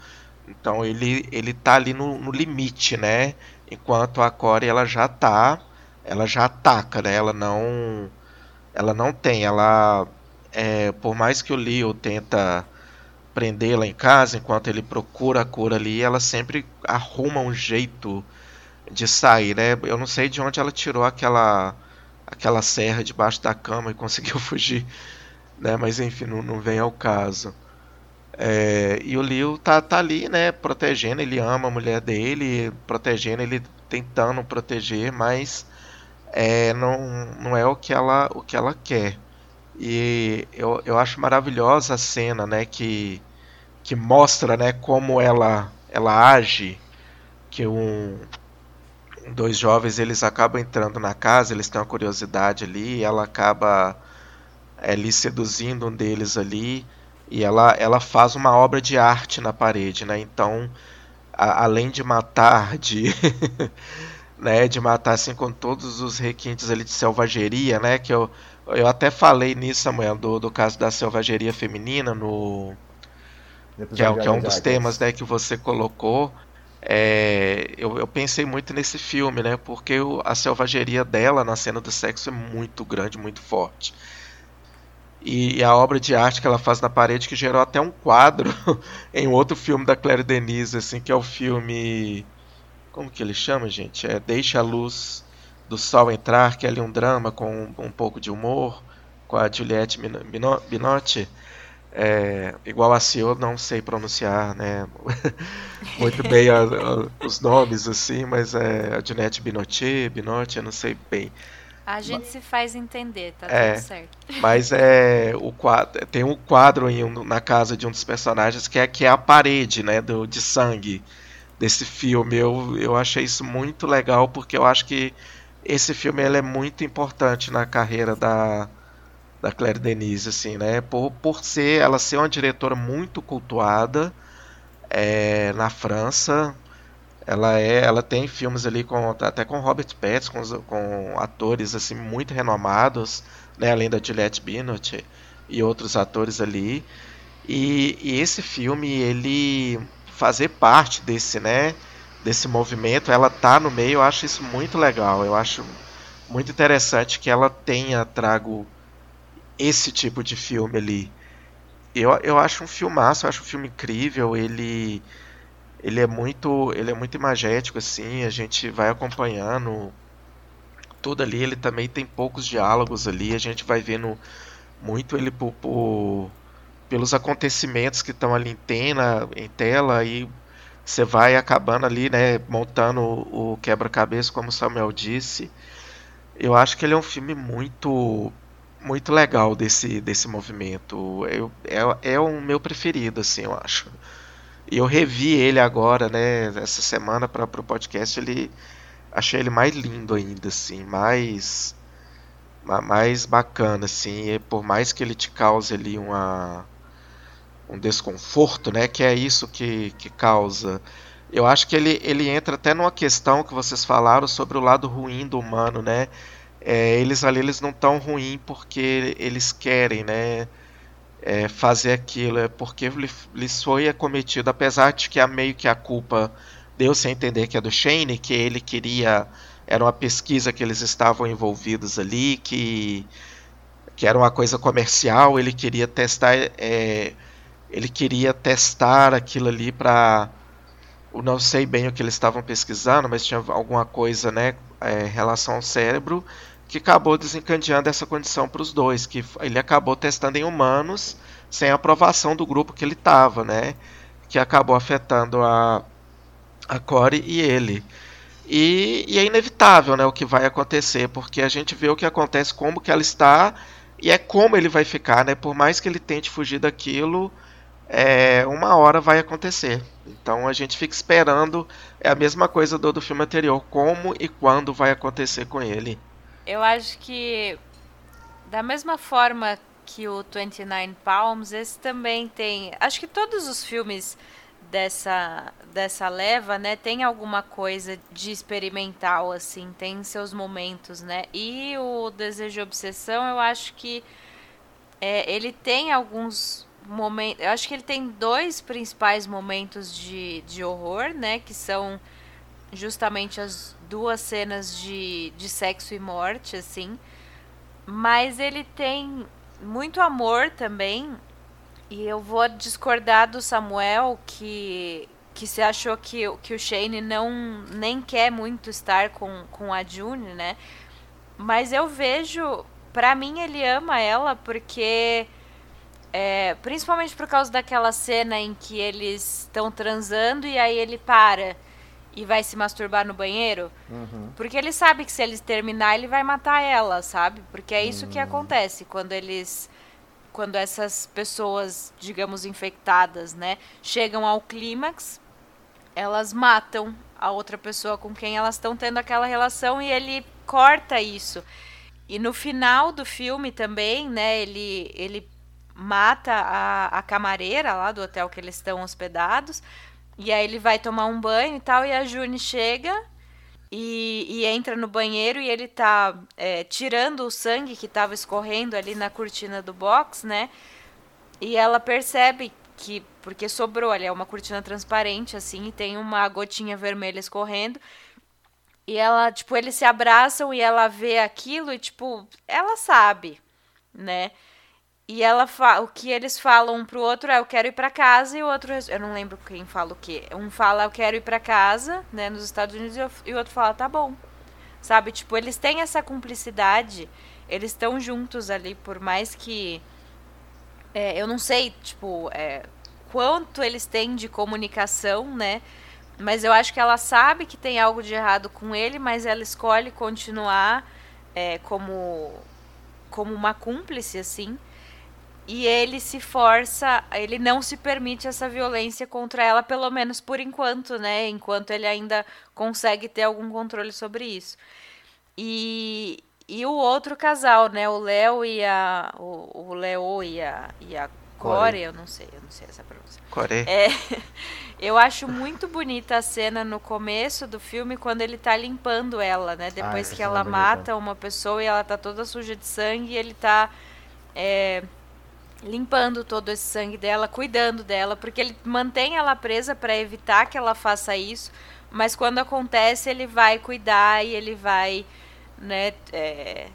Então ele ele tá ali no, no limite, né? Enquanto a Corey ela já tá, ela já ataca, né? Ela não ela não tem, ela é, por mais que o Leo tenta prendê-la em casa enquanto ele procura a cura ali, ela sempre arruma um jeito de sair, né? Eu não sei de onde ela tirou aquela aquela serra debaixo da cama e conseguiu fugir, né? Mas enfim, não, não vem ao caso. É, e o Leo tá, tá ali, né? Protegendo, ele ama a mulher dele, protegendo, ele tentando proteger, mas é, não, não é o que ela, o que ela quer. E eu, eu acho maravilhosa a cena, né? Que que mostra né, como ela, ela age, que um, dois jovens eles acabam entrando na casa, eles têm uma curiosidade ali, ela acaba é, ali seduzindo um deles ali, e ela, ela faz uma obra de arte na parede, né? Então, a, além de matar, de, né, de matar assim com todos os requintes ali de selvageria, né, que eu, eu até falei nisso amanhã do, do caso da selvageria feminina no que é, que é um dos temas, né, que você colocou. É, eu, eu, pensei muito nesse filme, né, porque o, a selvageria dela na cena do sexo é muito grande, muito forte. E, e a obra de arte que ela faz na parede que gerou até um quadro em outro filme da Claire Denis, assim, que é o filme como que ele chama, gente? É Deixa a Luz do Sol Entrar, que é ali um drama com um, pouco de humor, com a Juliette Binotti. É, igual a CEO, não sei pronunciar né, muito bem a, a, os nomes, assim, mas é a Juliette Binotti, Binotti, eu não sei bem. A gente mas, se faz entender, tá é, tudo certo. Mas é o quadro, tem um quadro em, na casa de um dos personagens que é, que é a parede, né, do, de sangue desse filme. Eu, eu achei isso muito legal porque eu acho que esse filme ele é muito importante na carreira da, da Claire Denis, assim, né? Por, por ser ela ser uma diretora muito cultuada é, na França. Ela é, ela tem filmes ali com até com Robert Pattinson, com, com atores assim muito renomados, né? Além da Juliette Binoche e outros atores ali. E, e esse filme ele fazer parte desse, né, desse movimento, ela tá no meio, eu acho isso muito legal. Eu acho muito interessante que ela tenha trago esse tipo de filme ali. Eu, eu acho um filmaço, eu acho um filme incrível, ele ele é muito ele é muito imagético assim, a gente vai acompanhando tudo ali, ele também tem poucos diálogos ali, a gente vai vendo muito ele por, por pelos acontecimentos que estão ali em, tena, em tela e você vai acabando ali, né, montando o quebra-cabeça, como o Samuel disse. Eu acho que ele é um filme muito muito legal desse, desse movimento. Eu, é, é o meu preferido, assim, eu acho. E eu revi ele agora, né, essa semana para o podcast, ele achei ele mais lindo ainda, assim, mais mais bacana, assim, e por mais que ele te cause ali uma um desconforto, né? Que é isso que, que causa. Eu acho que ele, ele entra até numa questão que vocês falaram sobre o lado ruim do humano, né? É, eles ali eles não estão ruins porque eles querem, né? É, fazer aquilo, é porque lhes foi acometido, apesar de que a meio que a culpa deu-se a entender que é do Shane, que ele queria, era uma pesquisa que eles estavam envolvidos ali, que, que era uma coisa comercial, ele queria testar é, ele queria testar aquilo ali para não sei bem o que eles estavam pesquisando, mas tinha alguma coisa, né, é, relação ao cérebro, que acabou desencadeando essa condição para os dois, que ele acabou testando em humanos sem aprovação do grupo que ele estava, né, que acabou afetando a a Corey e ele. E, e, é inevitável, né, o que vai acontecer, porque a gente vê o que acontece, como que ela está e é como ele vai ficar, né, por mais que ele tente fugir daquilo, é, uma hora vai acontecer. Então a gente fica esperando. É a mesma coisa do, do filme anterior, como e quando vai acontecer com ele. Eu acho que da mesma forma que o 29 Palms, esse também tem. Acho que todos os filmes dessa dessa leva, né, tem alguma coisa de experimental assim, tem seus momentos, né? E o Desejo e Obsessão, eu acho que é, ele tem alguns momento. Eu acho que ele tem dois principais momentos de, de horror, né? Que são justamente as duas cenas de, de sexo e morte, assim. Mas ele tem muito amor também. E eu vou discordar do Samuel que que se achou que, que o Shane não nem quer muito estar com, com a June, né? Mas eu vejo, para mim ele ama ela porque é, principalmente por causa daquela cena em que eles estão transando e aí ele para e vai se masturbar no banheiro. Uhum. Porque ele sabe que se eles terminar, ele vai matar ela, sabe? Porque é isso uhum. que acontece quando eles. Quando essas pessoas, digamos, infectadas, né, chegam ao clímax, elas matam a outra pessoa com quem elas estão tendo aquela relação e ele corta isso. E no final do filme também, né, ele, ele mata a, a camareira lá do hotel que eles estão hospedados. E aí ele vai tomar um banho e tal. E a June chega e, e entra no banheiro e ele tá é, tirando o sangue que tava escorrendo ali na cortina do box, né? E ela percebe que porque sobrou ali é uma cortina transparente assim e tem uma gotinha vermelha escorrendo. E ela, tipo, eles se abraçam e ela vê aquilo e tipo, ela sabe, né? E ela fala, o que eles falam um pro outro é eu quero ir para casa e o outro eu não lembro quem fala o quê. Um fala eu quero ir para casa, né, nos Estados Unidos e o outro fala tá bom. Sabe? Tipo, eles têm essa cumplicidade, eles estão juntos ali por mais que é, eu não sei, tipo, é, quanto eles têm de comunicação, né? Mas eu acho que ela sabe que tem algo de errado com ele, mas ela escolhe continuar é, como, como uma cúmplice, assim. E ele se força, ele não se permite essa violência contra ela, pelo menos por enquanto, né? Enquanto ele ainda consegue ter algum controle sobre isso. E, e o outro casal, né? O Léo e a. O, o Leo e a, e a Core, eu não sei, eu não sei essa pronúncia. Core. É, eu acho muito bonita a cena no começo do filme quando ele tá limpando ela, né? Depois Ah, que essa ela é bonita. mata uma pessoa e ela tá toda suja de sangue e ele tá é, limpando todo esse sangue dela, cuidando dela, porque ele mantém ela presa para evitar que ela faça isso, mas quando acontece ele vai cuidar e ele vai, né, é,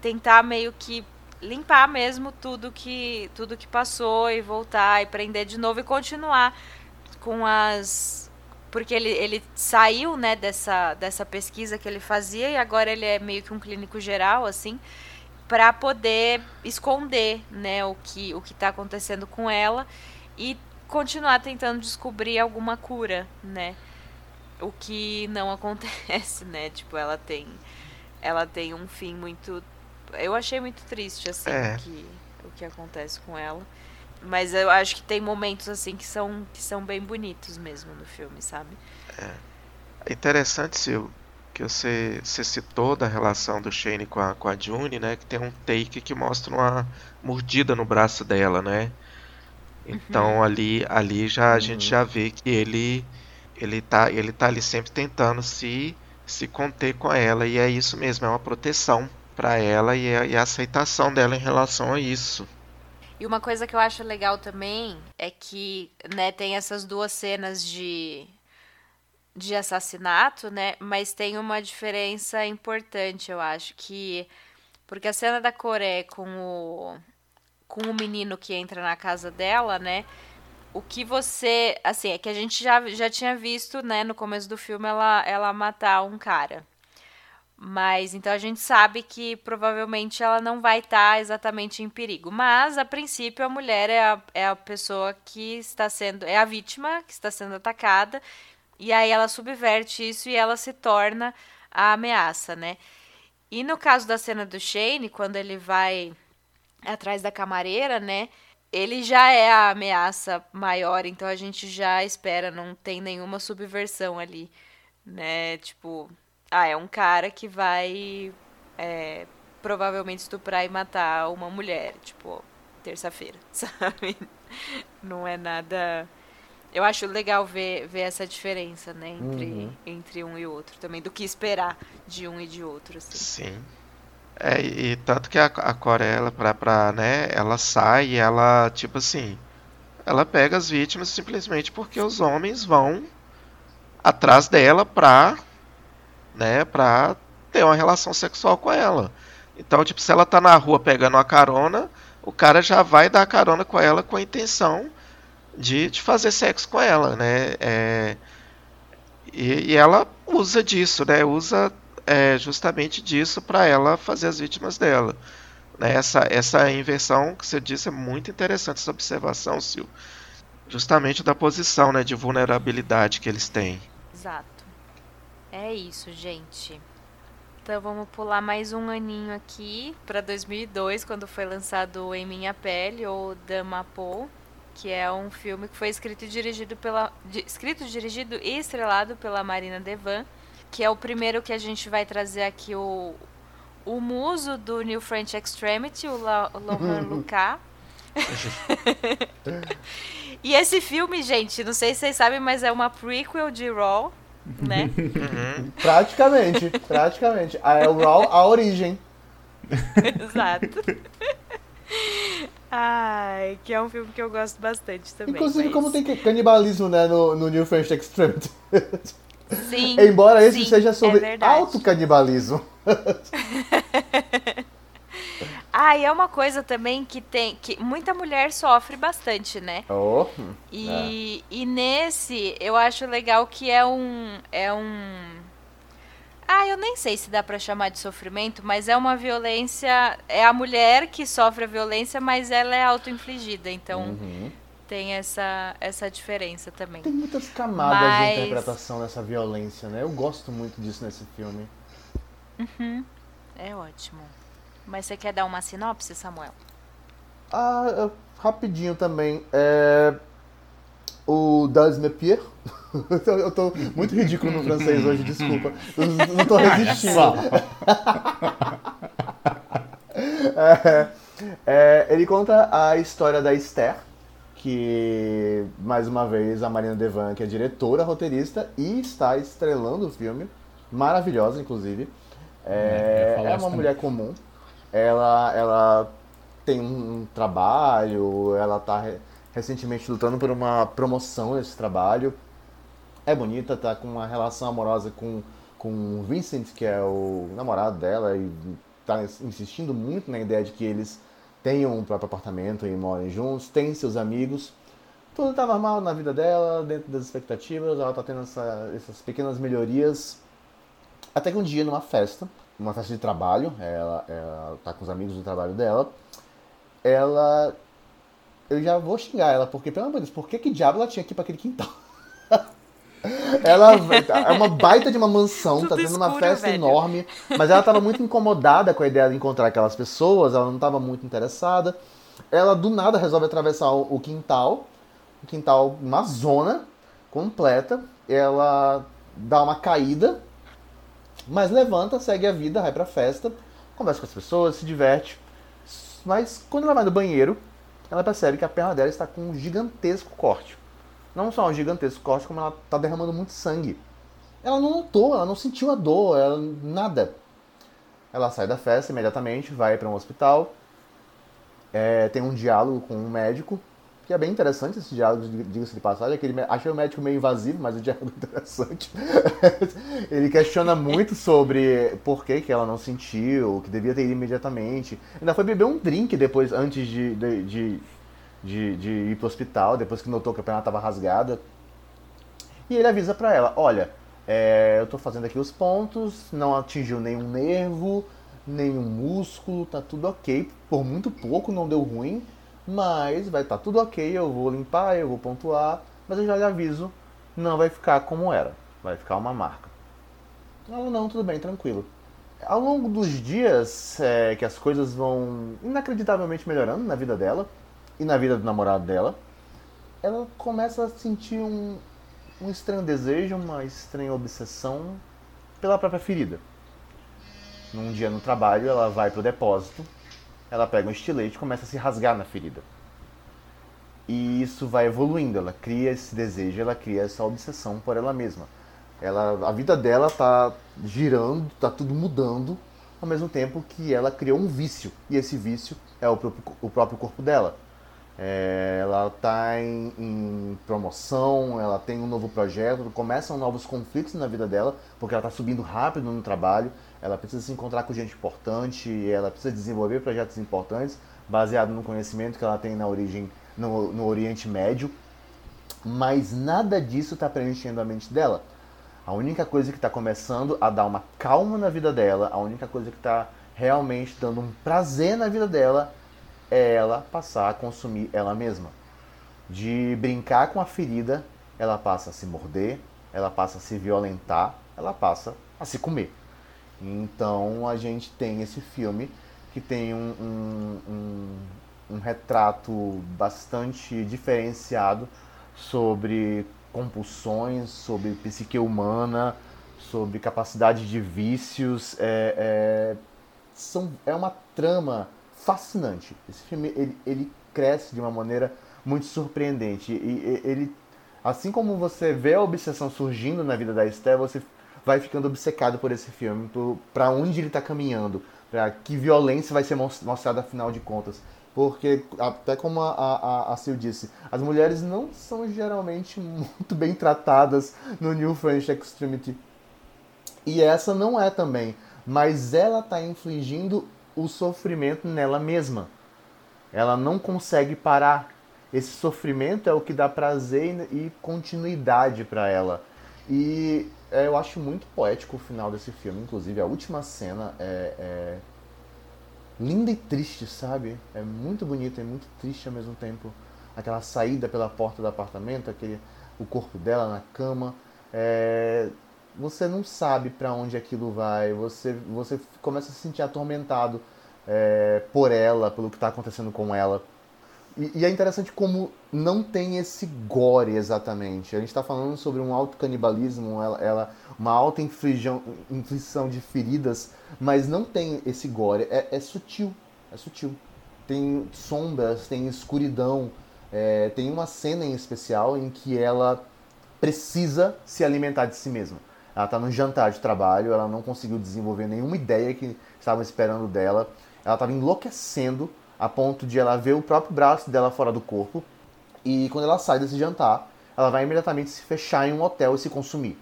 tentar meio que limpar mesmo tudo que tudo que passou e voltar e prender de novo e continuar com as porque ele, ele saiu né dessa, dessa pesquisa que ele fazia e agora ele é meio que um clínico geral assim para poder esconder né o que o que está acontecendo com ela e continuar tentando descobrir alguma cura né o que não acontece né tipo ela tem ela tem um fim muito eu achei muito triste assim É. que, o que acontece com ela mas eu acho que tem momentos assim que são que são bem bonitos mesmo no filme sabe É interessante, Sil, que você, você citou da relação do Shane com a, com a June, né? Que tem um take que mostra uma mordida no braço dela, né? Então ali, ali já a gente Uhum. já vê que ele ele tá, ele tá ali sempre tentando se se conter com ela e é isso mesmo, é uma proteção para ela e a, e a aceitação dela em relação a isso. E uma coisa que eu acho legal também é que, né, tem essas duas cenas de de assassinato, né? Mas tem uma diferença importante, eu acho, que porque a cena da Coreia com o com o menino que entra na casa dela, né? O que você, assim, é que a gente já, já tinha visto, né, no começo do filme ela ela matar um cara. Mas então a gente sabe que provavelmente ela não vai estar exatamente em perigo. Mas a princípio a mulher é a, é a pessoa que está sendo. é a vítima que está sendo atacada. E aí ela subverte isso e ela se torna a ameaça, né? E no caso da cena do Shane, quando ele vai atrás da camareira, né? Ele já é a ameaça maior, então a gente já espera, não tem nenhuma subversão ali, né? Tipo, ah, é um cara que vai é, provavelmente estuprar e matar uma mulher, tipo, terça-feira, sabe? Não é nada. Eu acho legal ver, ver essa diferença, né, entre, Uhum. entre um e outro também, do que esperar de um e de outro, assim. Sim. É, e, tanto que a, a Coreia, ela, pra, pra, né, ela sai e ela, tipo assim, ela pega as vítimas simplesmente porque os homens vão atrás dela pra, né, pra ter uma relação sexual com ela. Então, tipo, se ela tá na rua pegando uma carona, o cara já vai dar carona com ela com a intenção de, de fazer sexo com ela, né? É, e, e ela usa disso, né? Usa é, justamente disso para ela fazer as vítimas dela. Né? Essa, essa inversão que você disse é muito interessante, essa observação, Sil. Justamente da posição né, de vulnerabilidade que eles têm. Exato. É isso, gente. Então vamos pular mais um aninho aqui para 2002, quando foi lançado Em Minha Pele ou Damapo, que é um filme que foi escrito e dirigido pela escrito, dirigido e estrelado pela Marina Devan, que é o primeiro que a gente vai trazer aqui o o muso do New French Extremity, o La- o Laurent Lucas. e esse filme, gente, não sei se vocês sabem, mas é uma prequel de Raw. né? Uhum. Praticamente, praticamente. A El Raw, a origem. Exato. Ai, que é um filme que eu gosto bastante também. Inclusive, mas- como tem canibalismo, né, no, no New French Extremity. Sim. Embora esse sim, seja é sobre verdade. autocanibalismo. Ah, e é uma coisa também que tem. que muita mulher sofre bastante, né? Oh, E, É. e nesse, eu acho legal que é um. É um. Ah, eu nem sei se dá pra chamar de sofrimento, mas é uma violência. É a mulher que sofre a violência, mas ela é auto-infligida. Então uhum. tem essa, essa diferença também. Tem muitas camadas Mas- de interpretação dessa violência, né? Eu gosto muito disso nesse filme. É ótimo. Mas você quer dar uma sinopse, Samuel? Ah, rapidinho também. É... O Das Mepier. eu tô muito ridículo no francês hoje, desculpa. Eu não tô resistindo. É, é, ele conta a história da Esther, que, mais uma vez, a Marina Devan, que é diretora, roteirista e está estrelando o filme. Maravilhosa, inclusive. É, É, é uma mulher comum. Ela, ela tem um trabalho, ela está recentemente lutando por uma promoção desse trabalho. É bonita, tá com uma relação amorosa com, com o Vincent, que é o namorado dela, e tá insistindo muito na ideia de que eles tenham um próprio apartamento e morem juntos, têm seus amigos. Tudo tá normal na vida dela, dentro das expectativas, ela tá tendo essa- essas pequenas melhorias. Até que um dia, numa festa, uma festa de trabalho, ela, ela tá com os amigos do trabalho dela, ela. Eu já vou xingar ela, porque, pelo amor de Deus, por que, que diabo ela tinha que ir pra aquele quintal? Ela é uma baita de uma mansão, tá Tudo tendo uma festa velho. enorme, mas ela tava muito incomodada com a ideia de encontrar aquelas pessoas, ela não tava muito interessada. Ela do nada resolve atravessar o o quintal, o quintal, uma zona completa. Ela dá uma caída, mas levanta, segue a vida, vai pra festa, conversa com as pessoas, se diverte. Mas quando ela vai no banheiro, ela percebe que a perna dela está com um gigantesco corte. Não só um gigantesco corte, como ela está derramando muito sangue. Ela não notou, ela não sentiu a dor, ela, nada. Ela sai da festa imediatamente, vai para um hospital, é, tem um diálogo com um médico, que é bem interessante esse diálogo, diga-se de passagem. Aquele, mé- achei o médico meio invasivo, mas o diálogo é interessante. Ele questiona muito sobre por que, que ela não sentiu, que devia ter ido imediatamente. Ainda foi beber um drink depois, antes de, de, de, de, de ir pro hospital, depois que notou que a perna estava rasgada. E ele avisa pra ela, olha, é, eu tô fazendo aqui os pontos, não atingiu nenhum nervo, nenhum músculo, tá tudo ok. Por muito pouco não deu ruim, mas vai estar tudo ok, eu vou limpar, eu vou pontuar, mas eu já lhe aviso, não vai ficar como era, vai ficar uma marca. Ela, não, tudo bem, tranquilo. Ao longo dos dias é, que as coisas vão inacreditavelmente melhorando na vida dela e na vida do namorado dela, ela começa a sentir um, um estranho desejo, uma estranha obsessão pela própria ferida. Num dia no trabalho, ela vai pro depósito, ela pega um estilete e começa a se rasgar na ferida. E isso vai evoluindo, ela cria esse desejo, ela cria essa obsessão por ela mesma. Ela, a vida dela tá girando, tá tudo mudando, ao mesmo tempo que ela criou um vício, e esse vício é o próprio, o próprio corpo dela. É, ela está em, em promoção, ela tem um novo projeto, começam novos conflitos na vida dela, porque ela está subindo rápido no trabalho, ela precisa se encontrar com gente importante, ela precisa desenvolver projetos importantes, baseado no conhecimento que ela tem na origem, no, no Oriente Médio, mas nada disso está preenchendo a mente dela. A única coisa que está começando a dar uma calma na vida dela, a única coisa que está realmente dando um prazer na vida dela é ela passar a consumir ela mesma. De brincar com a ferida, ela passa a se morder, ela passa a se violentar, ela passa a se comer. Então a gente tem esse filme que tem um, um, um, um retrato bastante diferenciado sobre compulsões, sobre psique humana, sobre capacidade de vícios. É, é, são, é uma trama fascinante. Esse filme ele, ele cresce de uma maneira muito surpreendente. E, ele, Assim como você vê a obsessão surgindo na vida da Esther, você vai ficando obcecado por esse filme, para onde ele está caminhando, para que violência vai ser mostrada afinal de contas. Porque, até como a, a, a Sil disse, as mulheres não são geralmente muito bem tratadas no New French Extremity. E essa não é também. Mas ela está infligindo o sofrimento nela mesma. Ela não consegue parar. Esse sofrimento é o que dá prazer e continuidade para ela. E é, eu acho muito poético o final desse filme. Inclusive, a última cena é, é linda e triste, sabe? É muito bonita e muito triste ao mesmo tempo. Aquela saída pela porta do apartamento, aquele, o corpo dela na cama. É, você não sabe para onde aquilo vai. Você, você começa a se sentir atormentado é, por ela, pelo que está acontecendo com ela. E, e, é interessante como não tem esse gore exatamente. A gente está falando sobre um alto canibalismo, ela, ela, uma alta inflição de feridas, mas não tem esse gore. É, é sutil, é sutil. Tem sombras, tem escuridão. É, tem uma cena em especial em que ela precisa se alimentar de si mesma. Ela está no jantar de trabalho, ela não conseguiu desenvolver nenhuma ideia que estavam esperando dela. Ela estava enlouquecendo a ponto de ela ver o próprio braço dela fora do corpo. E quando ela sai desse jantar, ela vai imediatamente se fechar em um hotel e se consumir.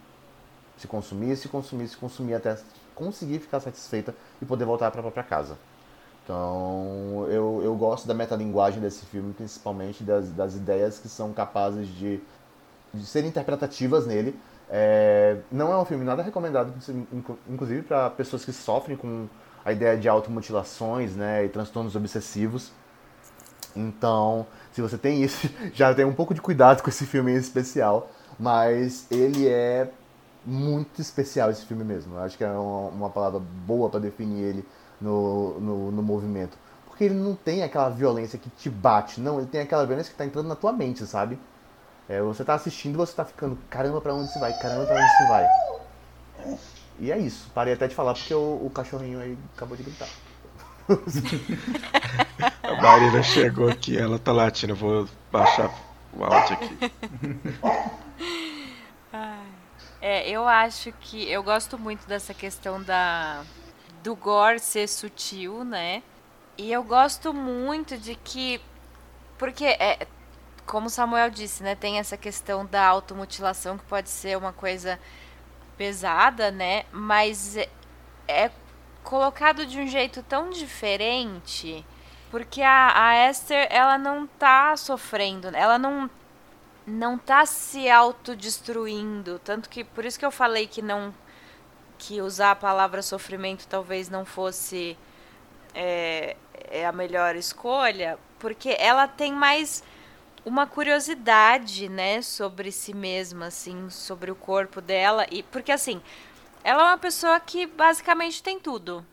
Se consumir, se consumir, se consumir até conseguir ficar satisfeita e poder voltar para a própria casa. Então, eu, eu gosto da metalinguagem desse filme, principalmente das, das ideias que são capazes de, de serem interpretativas nele. É, não é um filme nada recomendado, inclusive para pessoas que sofrem com a ideia de automutilações né, e transtornos obsessivos. Então, se você tem isso, já tem um pouco de cuidado com esse filme em especial, mas ele é muito especial esse filme mesmo. Eu acho que é uma, uma palavra boa para definir ele no, no, no, movimento. Porque ele não tem aquela violência que te bate, não, ele tem aquela violência que está entrando na tua mente, sabe? É, você está assistindo e você está ficando, caramba, para onde você vai? Caramba, para onde você vai? E é isso. Parei até de falar porque o, o cachorrinho aí acabou de gritar. A Marina chegou aqui, ela tá latindo. Eu vou baixar o áudio aqui. É, eu acho que eu gosto muito dessa questão da do gore ser sutil, né? E eu gosto muito de que porque é como Samuel disse, né, tem essa questão da automutilação que pode ser uma coisa pesada, né? Mas é, é colocado de um jeito tão diferente, porque a, a Esther, ela não tá sofrendo, ela não não tá se autodestruindo, tanto que por isso que eu falei que não que usar a palavra sofrimento talvez não fosse é, é a melhor escolha, porque ela tem mais uma curiosidade, né, sobre si mesma, assim, sobre o corpo dela e porque assim, ela é uma pessoa que basicamente tem tudo.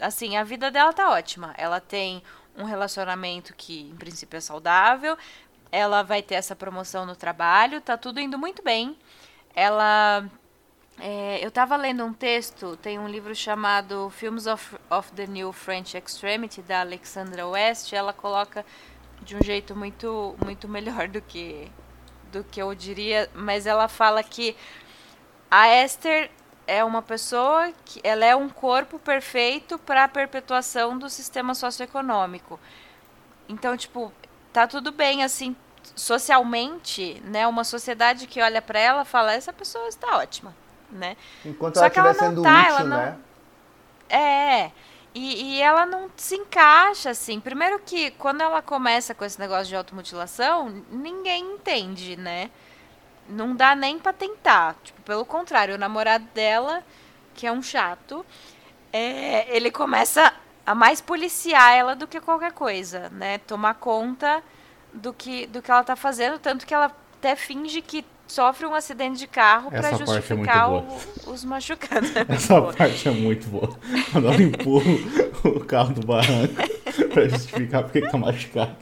Assim, a vida dela tá ótima. Ela tem um relacionamento que em princípio é saudável, ela vai ter essa promoção no trabalho, tá tudo indo muito bem. Ela é, eu estava lendo um texto, tem um livro chamado Films of, of the New French Extremity, da Alexandra West. Ela coloca de um jeito muito muito melhor do que do que eu diria, mas ela fala que a Esther é uma pessoa que ela é um corpo perfeito para a perpetuação do sistema socioeconômico. Então, tipo, tá tudo bem assim socialmente, né? Uma sociedade que olha para ela fala essa pessoa está ótima, né? Enquanto Só ela estiver sendo tá, útil, né? É. E, e, ela não se encaixa, assim. Primeiro que quando ela começa com esse negócio de automutilação, ninguém entende, né? Não dá nem pra tentar. Tipo, pelo contrário, o namorado dela, que é um chato, é, ele começa a mais policiar ela do que qualquer coisa, né? Tomar conta do que, do que ela tá fazendo, tanto que ela até finge que sofre um acidente de carro para é justificar é o, os machucados. É Essa boa. parte é muito boa. Quando ela empurra o carro do barranco para justificar porque está machucado.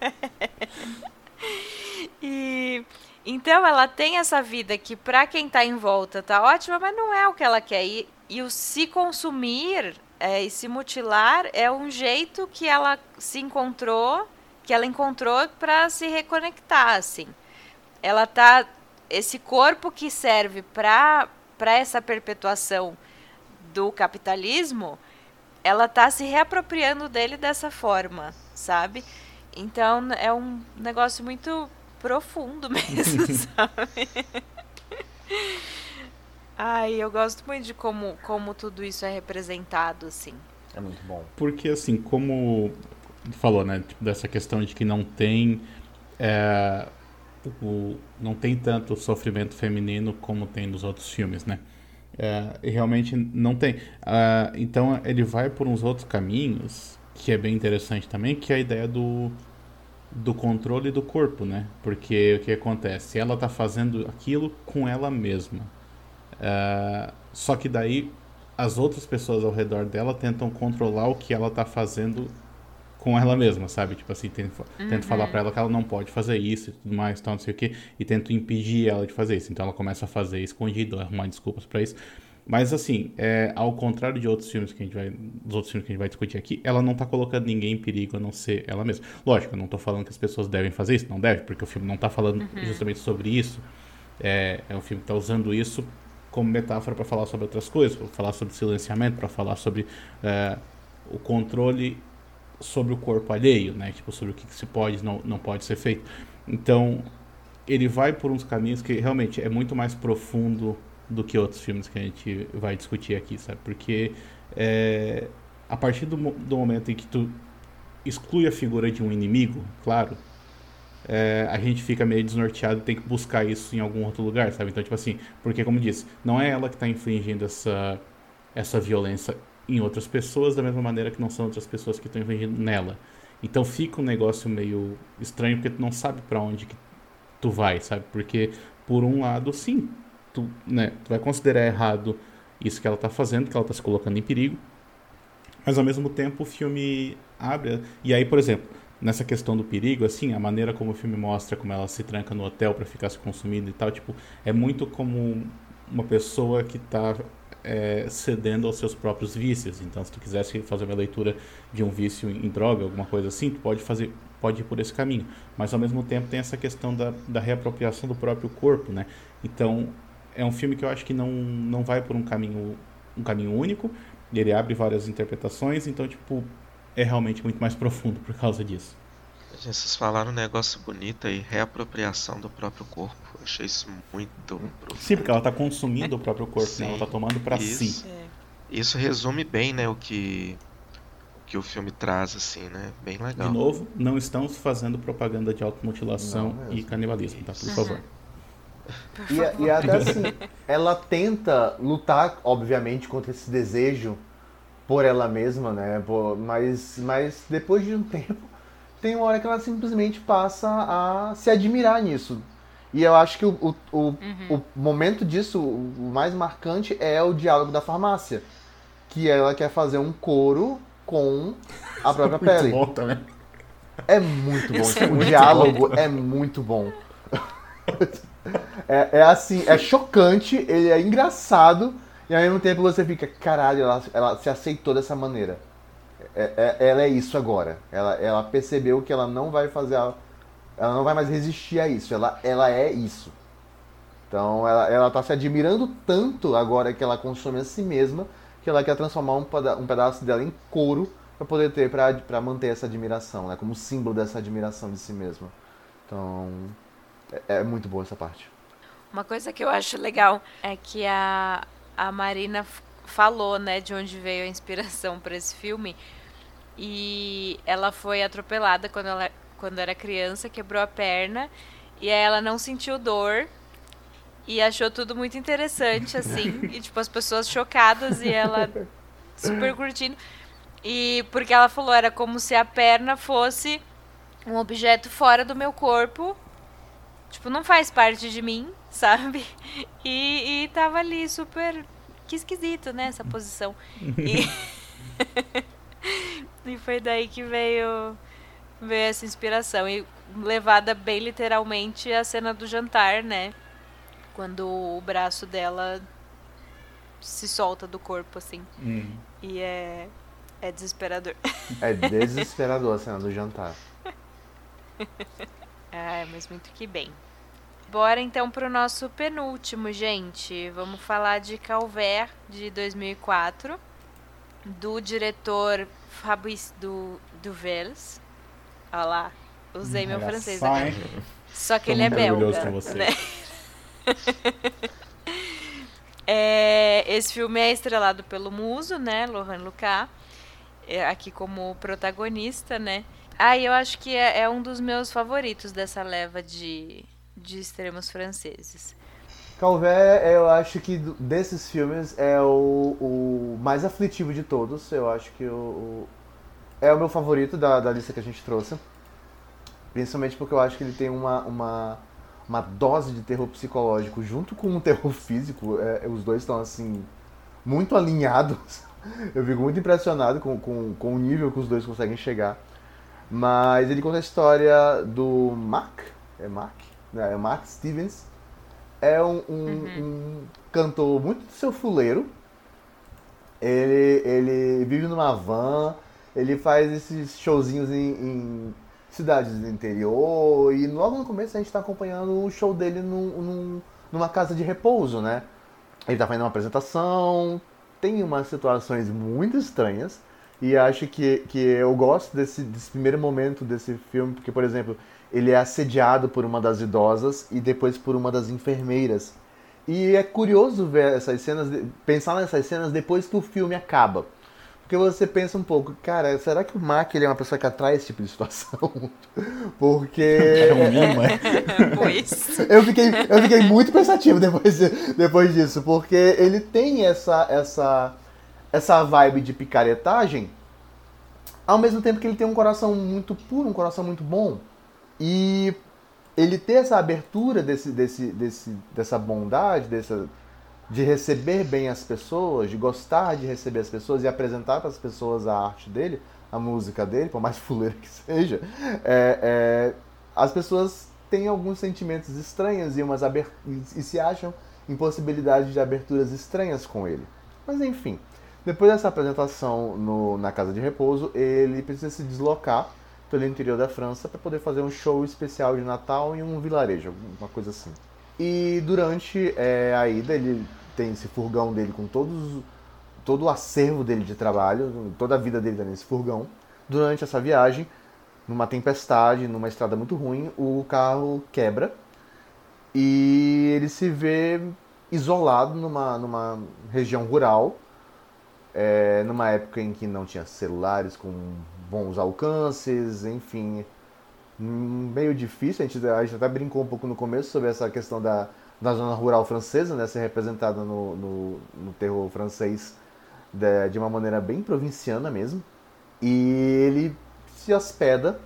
e então ela tem essa vida que para quem está em volta tá ótima, mas não é o que ela quer. E, e o se consumir é, e se mutilar é um jeito que ela se encontrou, que ela encontrou para se reconectar, assim. Ela tá esse corpo que serve para para essa perpetuação do capitalismo, ela tá se reapropriando dele dessa forma, sabe? Então é um negócio muito profundo mesmo, sabe? Ai, eu gosto muito de como, como tudo isso é representado, assim. É muito bom. Porque, assim, como falou, né? Tipo, dessa questão de que não tem. É, o, não tem tanto sofrimento feminino como tem nos outros filmes, né? É, e realmente não tem. Uh, então ele vai por uns outros caminhos, que é bem interessante também, que é a ideia do, do controle do corpo, né? Porque o que acontece? Ela tá fazendo aquilo com ela mesma. Uh, só que daí as outras pessoas ao redor dela tentam controlar o que ela tá fazendo com ela mesma, sabe? Tipo assim, tento, uhum. tento falar para ela que ela não pode fazer isso e tudo mais, tal, não sei o que, e tento impedir ela de fazer isso. Então ela começa a fazer escondido, arrumar desculpas para isso. Mas assim, é, ao contrário de outros filmes que a gente vai. Dos outros filmes que a gente vai discutir aqui, ela não tá colocando ninguém em perigo a não ser ela mesma. Lógico, eu não tô falando que as pessoas devem fazer isso, não deve, porque o filme não tá falando uhum. justamente sobre isso. É, é um filme que tá usando isso como metáfora para falar sobre outras coisas, para falar sobre silenciamento, para falar sobre é, o controle sobre o corpo alheio, né? Tipo, sobre o que, que se pode não, não pode ser feito. Então, ele vai por uns caminhos que realmente é muito mais profundo do que outros filmes que a gente vai discutir aqui, sabe? Porque é, a partir do, do momento em que tu exclui a figura de um inimigo, claro, é, a gente fica meio desnorteado e tem que buscar isso em algum outro lugar, sabe? Então, tipo assim, porque como disse, não é ela que está infligindo essa, essa violência em outras pessoas da mesma maneira que não são outras pessoas que estão infligindo nela. Então fica um negócio meio estranho porque tu não sabe para onde que tu vai, sabe? Porque por um lado, sim, tu, né, tu vai considerar errado isso que ela tá fazendo, que ela tá se colocando em perigo. Mas ao mesmo tempo o filme abre e aí, por exemplo, nessa questão do perigo, assim, a maneira como o filme mostra como ela se tranca no hotel para ficar se consumindo e tal, tipo, é muito como uma pessoa que tá é, cedendo aos seus próprios vícios. Então, se tu quisesse fazer uma leitura de um vício em droga, alguma coisa assim, tu pode fazer, pode ir por esse caminho. Mas ao mesmo tempo tem essa questão da, da reapropriação do próprio corpo, né? Então, é um filme que eu acho que não, não vai por um caminho um caminho único. Ele abre várias interpretações, então tipo é realmente muito mais profundo por causa disso. Vocês falaram um negócio bonito aí, reapropriação do próprio corpo. Eu achei isso muito profundo. Sim, porque ela está consumindo o próprio corpo, né? ela está tomando para si. É. Isso resume bem, né, o que o que o filme traz assim, né? Bem legal. De novo, não estamos fazendo propaganda de automutilação e canibalismo, tá? Por favor. E, e até assim, ela tenta lutar, obviamente, contra esse desejo por ela mesma, né? mas, mas depois de um tempo tem uma hora que ela simplesmente passa a se admirar nisso. E eu acho que o, o, o, uhum. o momento disso, o mais marcante, é o diálogo da farmácia. Que ela quer fazer um couro com a própria é pele. Bom também. É muito bom. É o muito diálogo bom. é muito bom. é, é assim, é chocante, ele é engraçado, e ao mesmo tempo você fica, caralho, ela, ela se aceitou dessa maneira. É, é, ela é isso agora. Ela, ela percebeu que ela não vai fazer. A, ela não vai mais resistir a isso. Ela, ela é isso. Então ela, ela tá se admirando tanto agora que ela consome a si mesma que ela quer transformar um, um pedaço dela em couro para poder ter para manter essa admiração, né? Como símbolo dessa admiração de si mesma. Então é, é muito boa essa parte. Uma coisa que eu acho legal é que a, a Marina falou, né, de onde veio a inspiração para esse filme. E ela foi atropelada quando ela quando era criança, quebrou a perna e aí ela não sentiu dor e achou tudo muito interessante assim, e tipo as pessoas chocadas e ela super curtindo. E porque ela falou era como se a perna fosse um objeto fora do meu corpo. Tipo, não faz parte de mim, sabe? E, e tava ali super que esquisito, né, essa posição. E, e foi daí que veio, veio essa inspiração. E levada bem literalmente a cena do jantar, né? Quando o braço dela se solta do corpo, assim. Hum. E é, é desesperador. É desesperador a cena do jantar. é, mas muito que bem. Bora então pro nosso penúltimo, gente. Vamos falar de Calvert, de 2004, do diretor Fabrice du, Duvels. Olha lá, usei meu Olha francês só, agora. hein? Só que Tô ele é belga. com você. Né? É, esse filme é estrelado pelo Muso, né? Laurent Lucas, é, aqui como protagonista, né? Ah, eu acho que é, é um dos meus favoritos dessa leva de, de extremos franceses. Calvé, eu acho que desses filmes é o, o mais aflitivo de todos. Eu acho que o, o- é o meu favorito da, da lista que a gente trouxe. Principalmente porque eu acho que ele tem uma, uma, uma dose de terror psicológico junto com um terror físico. É, os dois estão assim, muito alinhados. Eu fico muito impressionado com, com, com o nível que os dois conseguem chegar. Mas ele conta a história do Mark. É? Não, é Mark Stevens é um, um- um cantor muito seu fuleiro. Ele, ele vive numa van, ele faz esses showzinhos em, em cidades do interior e logo no começo a gente está acompanhando o show dele num- num- numa casa de repouso, né? Ele tá fazendo uma apresentação, tem umas situações muito estranhas e acho que, que eu gosto desse, desse primeiro momento desse filme, porque, por exemplo, ele é assediado por uma das idosas e depois por uma das enfermeiras. E é curioso ver essas cenas, pensar nessas cenas depois que o filme acaba. Porque você pensa um pouco, cara, será que o Mark ele é uma pessoa que atrai esse tipo de situação? Porque É um é? pois. eu fiquei, eu fiquei muito pensativo depois, de- depois disso, porque ele tem essa, essa, essa vibe de picaretagem, ao mesmo tempo que ele tem um coração muito puro, um coração muito bom. E ele ter essa abertura desse, desse, desse, dessa bondade, dessa, de receber bem as pessoas, de gostar de receber as pessoas e apresentar para as pessoas a arte dele, a música dele, por mais fuleira que seja, é, é, as pessoas têm alguns sentimentos estranhos e, umas e se acham em possibilidade de aberturas estranhas com ele. Mas enfim, depois dessa apresentação no- na casa de repouso, ele precisa se deslocar pelo interior da França para poder fazer um show especial de Natal em um vilarejo, uma coisa assim. E durante é, a ida, ele tem esse furgão dele com todos, todo o acervo dele de trabalho, toda a vida dele tá nesse furgão. Durante essa viagem, numa tempestade, numa estrada muito ruim, o carro quebra e ele se vê isolado numa, numa região rural, é, numa época em que não tinha celulares com bons alcances, enfim, hum, meio difícil. A gente, a gente até brincou um pouco no começo sobre essa questão da, da zona rural francesa, né, ser representada no, no, no terror francês de, de uma maneira bem provinciana mesmo. E ele se hospeda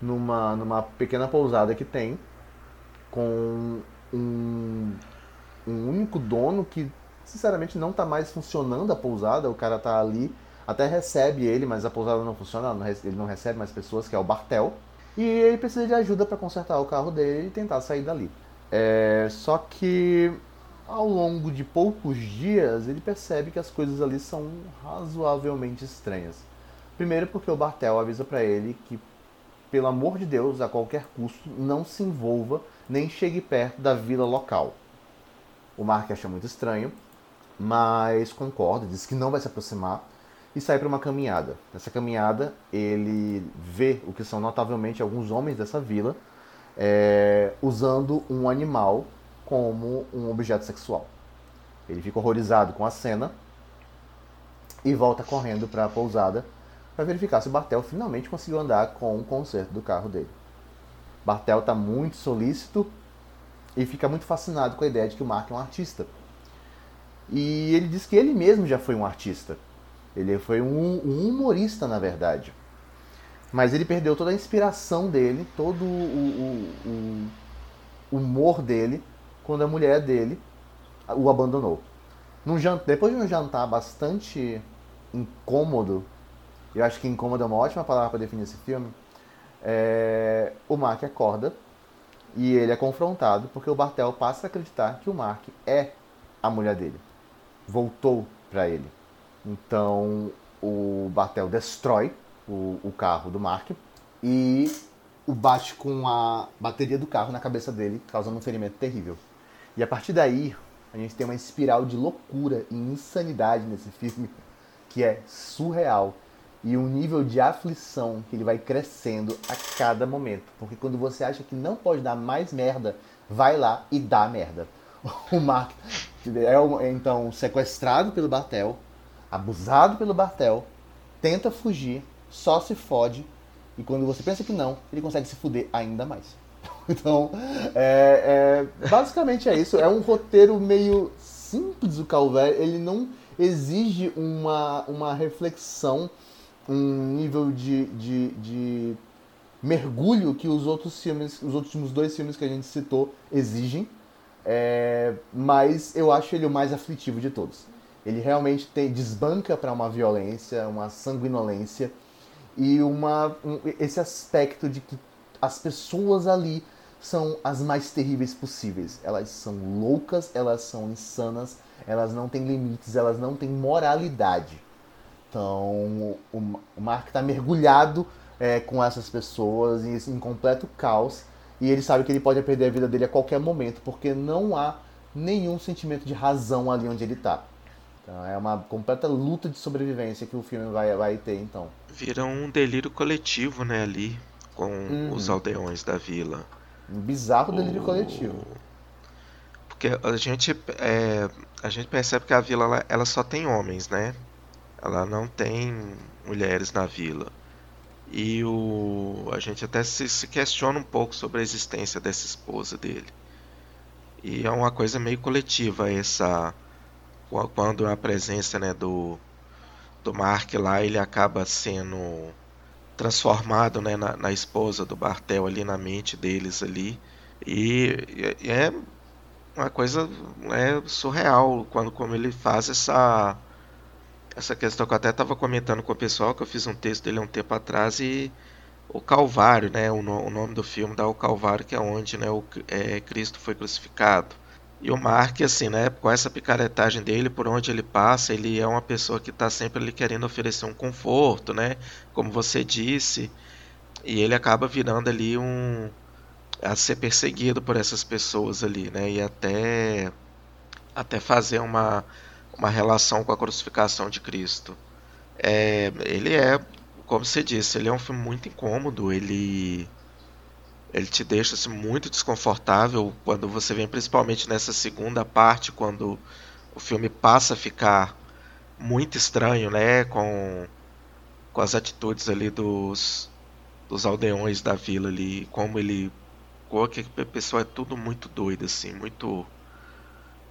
numa, numa pequena pousada que tem, com um, um único dono que, sinceramente, não está mais funcionando a pousada. O cara tá ali, até recebe ele, mas a pousada não funciona, ele não recebe mais pessoas, que é o Bartel. E ele precisa de ajuda para consertar o carro dele e tentar sair dali. É, só que ao longo de poucos dias ele percebe que as coisas ali são razoavelmente estranhas. Primeiro porque o Bartel avisa para ele que, pelo amor de Deus, a qualquer custo, não se envolva nem chegue perto da vila local. O Mark acha muito estranho, mas concorda, diz que não vai se aproximar e sai para uma caminhada. Nessa caminhada, ele vê o que são notavelmente alguns homens dessa vila é, usando um animal como um objeto sexual. Ele fica horrorizado com a cena e volta correndo para a pousada para verificar se o Bartel finalmente conseguiu andar com o conserto do carro dele. Bartel está muito solícito e fica muito fascinado com a ideia de que o Mark é um artista. E ele diz que ele mesmo já foi um artista. Ele foi um, um humorista, na verdade. Mas ele perdeu toda a inspiração dele, todo o, o- o humor dele, quando a mulher dele o abandonou. Num depois de um jantar bastante incômodo, eu acho que incômodo é uma ótima palavra para definir esse filme, é, o Mark acorda e ele é confrontado porque o Bartel passa a acreditar que o Mark é a mulher dele. Voltou para ele. Então o Bartel destrói o, o carro do Mark e o bate com a bateria do carro na cabeça dele, causando um ferimento terrível. E a partir daí, a gente tem uma espiral de loucura e insanidade nesse filme que é surreal. E um nível de aflição que ele vai crescendo a cada momento. Porque quando você acha que não pode dar mais merda, vai lá e dá merda. O Mark é então sequestrado pelo Bartel, abusado pelo Bartel, tenta fugir, só se fode, e quando você pensa que não, ele consegue se fuder ainda mais. Então, é, é, basicamente é isso. É um roteiro meio simples o Calvé. Ele não exige uma, uma reflexão, um nível de, de, de mergulho que os outros filmes, os últimos dois filmes que a gente citou exigem. É, mas eu acho ele o mais aflitivo de todos. Ele realmente tem, desbanca para uma violência, uma sanguinolência e uma, um, esse aspecto de que as pessoas ali são as mais terríveis possíveis. Elas são loucas, elas são insanas, elas não têm limites, elas não têm moralidade. Então, o, Mark está mergulhado é, com essas pessoas em, em completo caos e ele sabe que ele pode perder a vida dele a qualquer momento porque não há nenhum sentimento de razão ali onde ele está. Então, é uma completa luta de sobrevivência que o filme vai, vai ter, então. Vira um delírio coletivo, né, ali, com uhum. os aldeões da vila. Um bizarro delírio o... coletivo. Porque a gente, é, a gente percebe que a vila ela, ela só tem homens, né? Ela não tem mulheres na vila. E o, a gente até se, se, questiona um pouco sobre a existência dessa esposa dele. E é uma coisa meio coletiva essa quando a presença né, do, do Mark lá ele acaba sendo transformado né, na, na, esposa do Bartel ali na mente deles ali. E, e é uma coisa é surreal quando como ele faz essa essa questão que eu até estava comentando com o pessoal que eu fiz um texto dele há um tempo atrás e o Calvário né o, no, o nome do filme dá o Calvário que é onde né o é, Cristo foi crucificado e o Mark, assim, né, com essa picaretagem dele, por onde ele passa, ele é uma pessoa que está sempre ali querendo oferecer um conforto, né, como você disse, e ele acaba virando ali um a ser perseguido por essas pessoas ali, né, e até até fazer uma uma relação com a crucificação de Cristo. É, ele é, como você disse, ele é um filme muito incômodo, ele ele te deixa assim, muito desconfortável quando você vem, principalmente nessa segunda parte, quando o filme passa a ficar muito estranho, né, com, com as atitudes ali dos, dos aldeões da vila ali, como ele, a pessoa é tudo muito doido assim, muito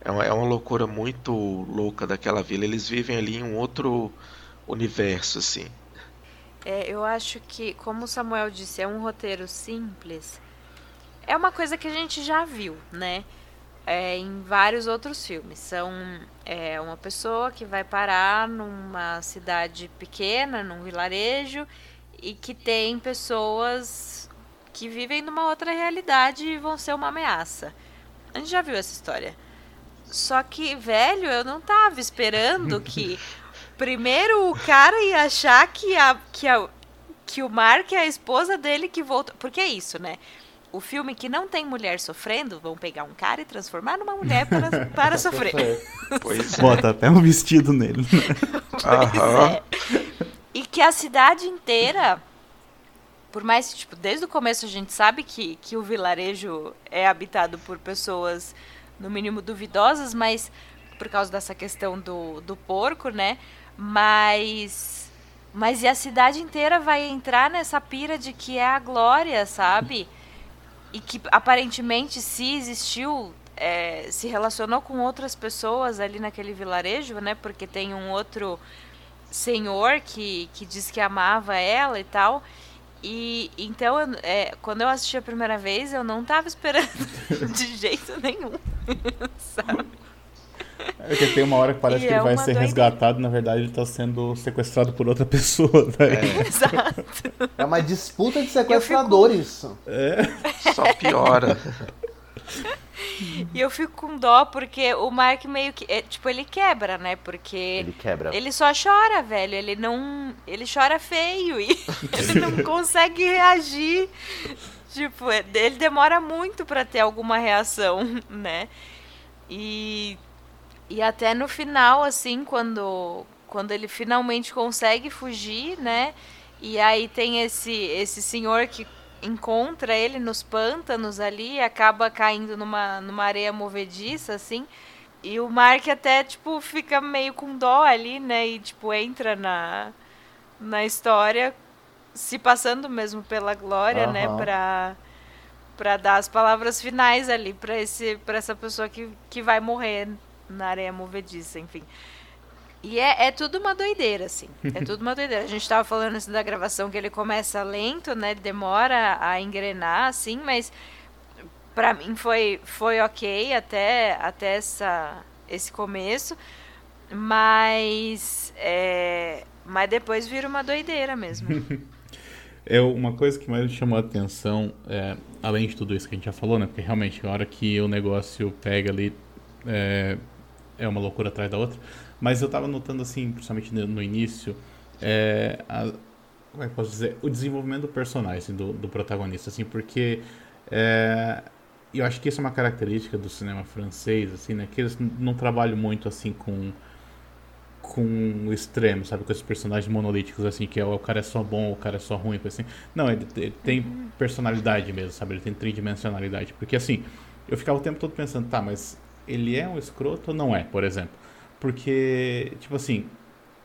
é uma, é uma loucura muito louca daquela vila. Eles vivem ali em um outro universo assim. É, eu acho que, como o Samuel disse, é um roteiro simples. É uma coisa que a gente já viu, né? É, em vários outros filmes. São é, uma pessoa que vai parar numa cidade pequena, num vilarejo, e que tem pessoas que vivem numa outra realidade e vão ser uma ameaça. A gente já viu essa história. Só que, velho, eu não tava esperando que Primeiro o cara ia achar que, a, que, a, que o Mark é a esposa dele que voltou. Porque é isso, né? O filme que não tem mulher sofrendo, vão pegar um cara e transformar numa mulher para, para sofrer. Pois é. Bota até um vestido nele. pois é. E que a cidade inteira, por mais tipo, desde o começo a gente sabe que, que o vilarejo é habitado por pessoas no mínimo duvidosas, mas por causa dessa questão do, do porco, né? Mas. Mas e a cidade inteira vai entrar nessa pira de que é a glória, sabe? E que aparentemente, se existiu, é, se relacionou com outras pessoas ali naquele vilarejo, né? Porque tem um outro senhor que, que diz que amava ela e tal. E então, é, quando eu assisti a primeira vez, eu não tava esperando de jeito nenhum, sabe? É porque tem uma hora que parece e que é ele vai ser doideira. resgatado, na verdade ele está sendo sequestrado por outra pessoa. Né? É. Exato. É uma disputa de sequestradores. Fico... É. Só piora. e eu fico com dó porque o Mark meio que. É, tipo, ele quebra, né? Porque. Ele quebra. Ele só chora, velho. Ele não. Ele chora feio e ele não consegue reagir. Tipo, é, ele demora muito para ter alguma reação, né? E. E até no final, assim, quando. Quando ele finalmente consegue fugir, né? E aí tem esse, esse senhor que encontra ele nos pântanos ali e acaba caindo numa, numa areia movediça, assim. E o Mark até, tipo, fica meio com dó ali, né? E, tipo, entra na, na história, se passando mesmo pela glória, uhum. né? Pra, pra dar as palavras finais ali pra, esse, pra essa pessoa que, que vai morrer na areia movediça, enfim. E é, é tudo uma doideira, assim. É tudo uma doideira. A gente tava falando assim da gravação que ele começa lento, né? Demora a engrenar, assim, mas para mim foi, foi ok até, até essa, esse começo. Mas. É, mas depois vira uma doideira mesmo. é uma coisa que mais me chamou a atenção, é, além de tudo isso que a gente já falou, né? Porque realmente, a hora que o negócio pega ali, é, uma loucura atrás da outra. Mas eu estava notando, assim, principalmente no, início, é, a, como é que posso dizer? O desenvolvimento do personagem, assim, do, do protagonista, assim, porque é, eu acho que isso é uma característica do cinema francês, assim, né? Que eles não trabalham muito, assim, com com o extremo, sabe? Com esses personagens monolíticos, assim, que é o cara é só bom, o cara é só ruim, assim. Não, ele, ele tem personalidade mesmo, sabe? Ele tem tridimensionalidade. Porque, assim, eu ficava o tempo todo pensando, tá, mas ele é um escroto ou não é, por exemplo? Porque, tipo assim,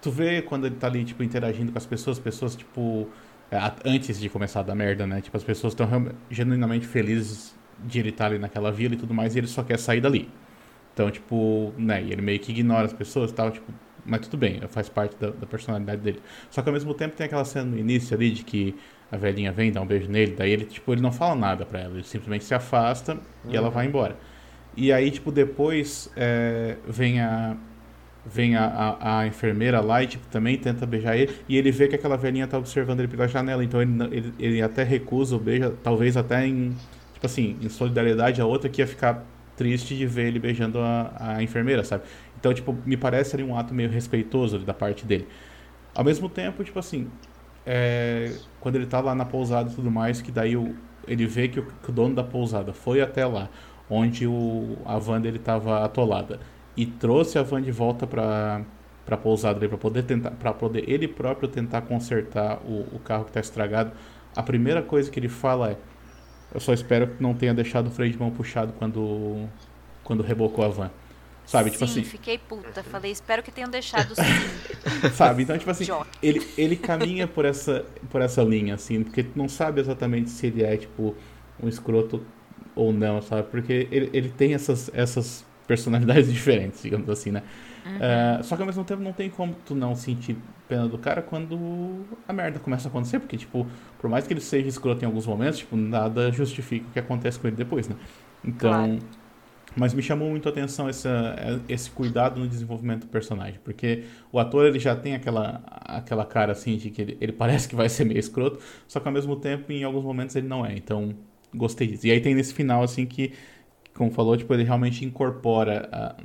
tu vê quando ele tá ali, tipo, interagindo com as pessoas, pessoas, tipo, é, antes de começar a dar merda, né? Tipo, as pessoas estão genuinamente felizes de ele estar tá ali naquela vila e tudo mais, e ele só quer sair dali. Então, tipo, né, e ele meio que ignora as pessoas e tal, tipo, mas tudo bem, faz parte da, da, personalidade dele. Só que ao mesmo tempo tem aquela cena no início ali de que a velhinha vem, dá um beijo nele, daí ele, tipo, ele não fala nada pra ela, ele simplesmente se afasta uhum. e ela vai embora. E aí, tipo, depois é, vem a, vem a, a, a, enfermeira lá e tipo, também tenta beijar ele, e ele vê que aquela velhinha tá observando ele pela janela, então ele, ele, ele até recusa o beijo, talvez até em, tipo assim, em solidariedade a outra que ia ficar triste de ver ele beijando a, a enfermeira, sabe? Então, tipo, me parece ali um ato meio respeitoso da parte dele. Ao mesmo tempo, tipo assim, é, quando ele tá lá na pousada e tudo mais, que daí o, ele vê que o, que o dono da pousada foi até lá, onde o, a van dele estava atolada. E trouxe a van de volta para para pousada para poder tentar para poder ele próprio tentar consertar o, o carro que está estragado. A primeira coisa que ele fala é eu só espero que não tenha deixado o freio de mão puxado quando quando rebocou a van. Sabe tipo sim, tipo assim. fiquei puta. Falei espero que tenham deixado sim. Sabe então tipo assim ele ele caminha por essa por essa linha assim porque não sabe exatamente se ele é tipo um escroto ou não sabe porque ele, ele tem essas essas personalidades diferentes, digamos assim, né? Uhum. Uh, só que ao mesmo tempo não tem como tu não sentir pena do cara quando a merda começa a acontecer, porque, tipo, por mais que ele seja escroto em alguns momentos, tipo, nada justifica o que acontece com ele depois, né? Então. Claro. Mas me chamou muito a atenção essa, esse cuidado no desenvolvimento do personagem, porque o ator ele já tem aquela, aquela cara assim de que ele, ele parece que vai ser meio escroto, só que ao mesmo tempo em alguns momentos ele não é. Então gostei disso. E aí tem nesse final assim que como falou, tipo, ele realmente incorpora a,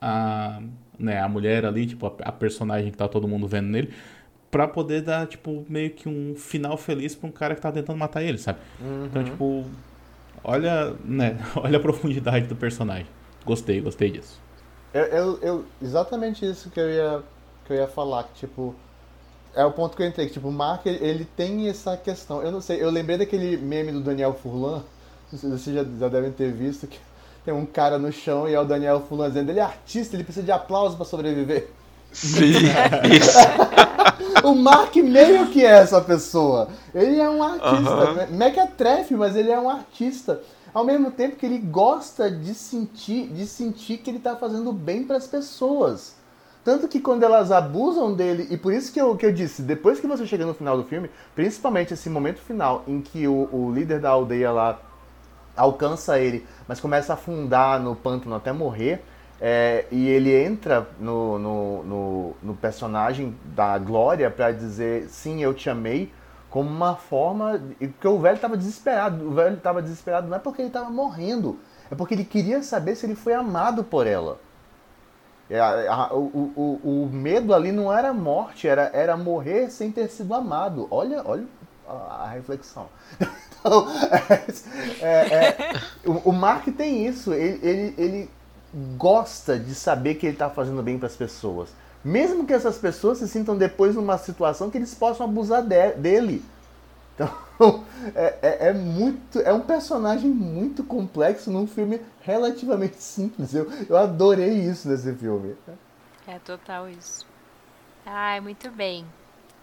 a, né, a mulher ali, tipo, a, a personagem que tá todo mundo vendo nele, para poder dar, tipo, meio que um final feliz pra um cara que tá tentando matar ele, sabe? Uhum. Então, tipo, olha, né, olha a profundidade do personagem. Gostei, gostei disso. Eu, eu, eu, exatamente isso que eu ia, que eu ia falar, que, tipo, é o ponto que eu entrei, que, tipo, o Mark, ele, ele tem essa questão, eu não sei, eu lembrei daquele meme do Daniel Furlan, vocês já, já devem ter visto, que tem um cara no chão e é o Daniel Fulan dizendo, ele é artista, ele precisa de aplausos para sobreviver. Sim, o Mark meio que é essa pessoa. Ele é um artista. Uhum. Mequetrefe, mas ele é um artista. Ao mesmo tempo que ele gosta de sentir, de sentir que ele está fazendo bem para as pessoas. Tanto que quando elas abusam dele, e por isso que eu, que eu disse, depois que você chega no final do filme, principalmente esse momento final em que o, o líder da aldeia lá alcança ele, mas começa a afundar no pântano até morrer. É, e ele entra no, no, no, no personagem da Glória para dizer sim, eu te amei, como uma forma. Porque o velho estava desesperado. O velho estava desesperado não é porque ele estava morrendo, é porque ele queria saber se ele foi amado por ela. É, a, a, o, o, o medo ali não era morte, era, era morrer sem ter sido amado. Olha, olha a, reflexão. Então, é, é, o, o Mark tem isso. Ele, ele, ele gosta de saber que ele está fazendo bem para as pessoas. Mesmo que essas pessoas se sintam depois numa situação que eles possam abusar de, dele. Então, é, é, é, muito. É um personagem muito complexo num filme relativamente simples. Eu, eu adorei isso nesse filme. É total isso. Ai, muito bem.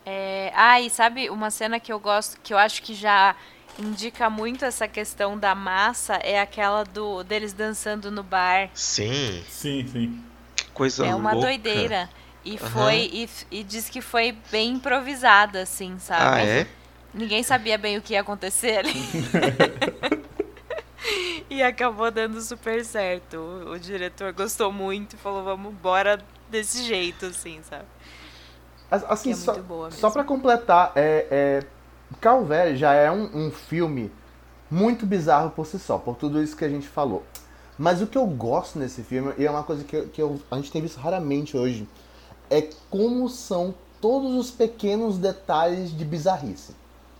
É, ah, e sabe uma cena que eu gosto, que eu acho que já indica muito essa questão da massa, é aquela do deles dançando no bar. Sim. Sim, sim. Que coisa É uma louca. doideira. E Aham. foi. E, e diz que foi bem improvisada, assim, sabe? Ah, é? Ninguém sabia bem o que ia acontecer ali. e acabou dando super certo. O, o diretor gostou muito e falou, vamos embora desse jeito, assim, sabe? As- Assim, é só, muito boa mesmo. só pra completar, é, é, Calvé já é um, um filme muito bizarro por si só, por tudo isso que a gente falou. Mas o que eu gosto nesse filme, e é uma coisa que, que eu- a gente tem visto raramente hoje, é como são todos os pequenos detalhes de bizarrice.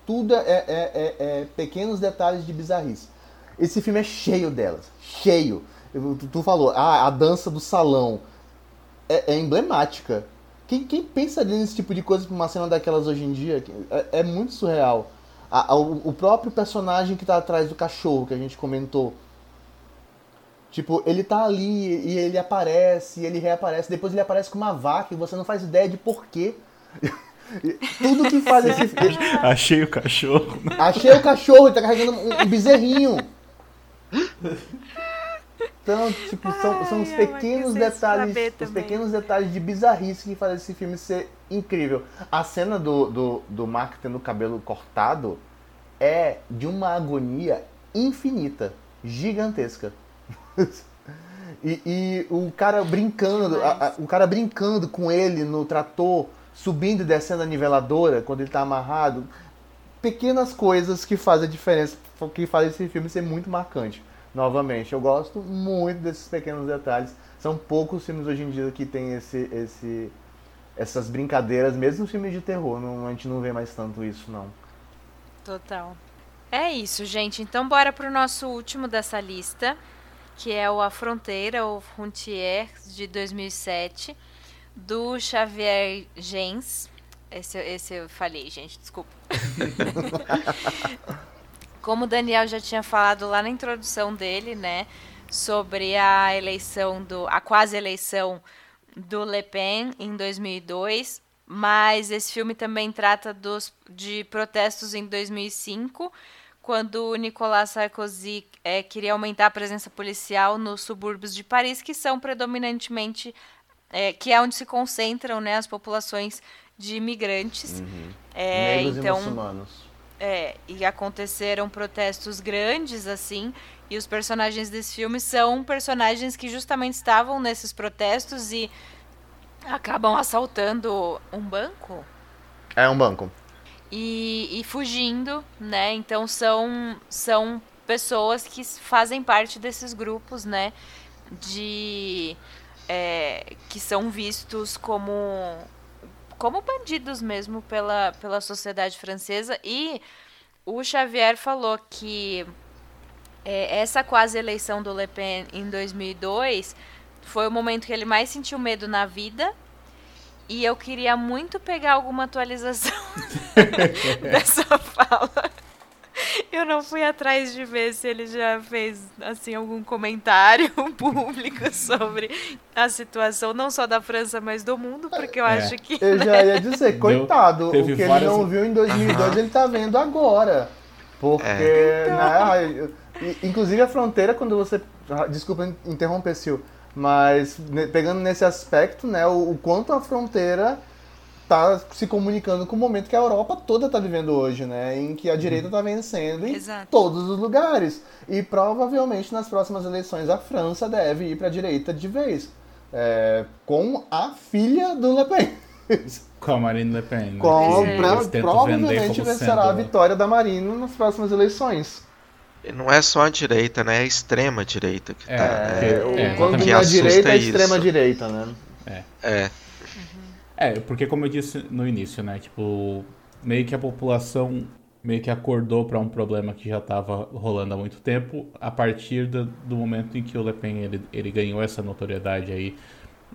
Tudo é, é- é- é pequenos detalhes de bizarrice. Esse filme é cheio delas, cheio. Tu, tu falou, ah, a dança do salão é, é emblemática. Quem, quem pensaria nesse tipo de coisa pra uma cena daquelas hoje em dia? É, é muito surreal. A- a- o próprio personagem que tá atrás do cachorro, que a gente comentou. Tipo, ele tá ali e ele aparece, e ele reaparece, depois ele aparece com uma vaca e você não faz ideia de porquê. Tudo que faz esse filme. Achei o cachorro. Achei o cachorro, ele tá carregando um, bezerrinho. Então, tipo, são, são os Ai, pequenos detalhes, os também. pequenos detalhes de bizarrice que fazem esse filme ser incrível. A cena do, do, do Mark tendo o cabelo cortado é de uma agonia infinita, gigantesca. e, e o cara brincando, a- a- o cara brincando com ele no trator, subindo e descendo a niveladora quando ele tá amarrado. Pequenas coisas que fazem a diferença, que fazem esse filme ser muito marcante. Novamente, eu gosto muito desses pequenos detalhes. São poucos filmes hoje em dia que tem esse, esse, essas brincadeiras, mesmo filmes de terror. Não, a gente não vê mais tanto isso, não. Total. É isso, gente. Então bora pro nosso último dessa lista, que é o A Fronteira, ou Frontier, de 2007, do Xavier Gens. Esse, esse eu falei, gente, desculpa. Como o Daniel já tinha falado lá na introdução dele, né, sobre a eleição do a quase eleição do Le Pen em 2002, mas esse filme também trata dos de protestos em 2005, quando o Nicolas Sarkozy eh, queria aumentar a presença policial nos subúrbios de Paris, que são predominantemente eh, que é onde se concentram, né, as populações de imigrantes. É, Negros então e muçulmanos. é, e aconteceram protestos grandes, assim, e os personagens desse filme são personagens que justamente estavam nesses protestos e acabam assaltando um banco É um banco. e, e fugindo, né? Então são, são pessoas que fazem parte desses grupos, né? De. É, que são vistos como como bandidos mesmo pela, pela sociedade francesa e o Xavier falou que é, essa quase eleição do Le Pen em 2002 foi o momento que ele mais sentiu medo na vida e eu queria muito pegar alguma atualização dessa fala. Eu não fui atrás de ver se ele já fez assim algum comentário público sobre a situação não só da França, mas do mundo, porque eu É. acho que Eu já ia dizer, coitado, o que teve ele várias- não viu em 2002, ele tá vendo agora. Porque, né, e- inclusive a fronteira, quando você. ah, Desculpa interromper, Sil, mas ne- pegando nesse aspecto, né, o, o quanto a fronteira tá se comunicando com o momento que a Europa toda tá vivendo hoje, né, em que a direita tá vencendo em Exato. todos os lugares. E provavelmente nas próximas eleições a França deve ir pra direita de vez. é, com a filha do Le Pen. Com a Marine Le Pen. né? Com, Que pra- provavelmente vencerá a vitória da Marina nas próximas eleições. não é só a direita, né? É a extrema direita que É, tá. porque- né? é, quando que é assusta direita, é isso. extrema direita, né? É, É, porque como eu disse no início, né, tipo, meio que a população meio que acordou para um problema que já estava rolando há muito tempo, a partir do, do momento em que o Le Pen ele, ele ganhou essa notoriedade aí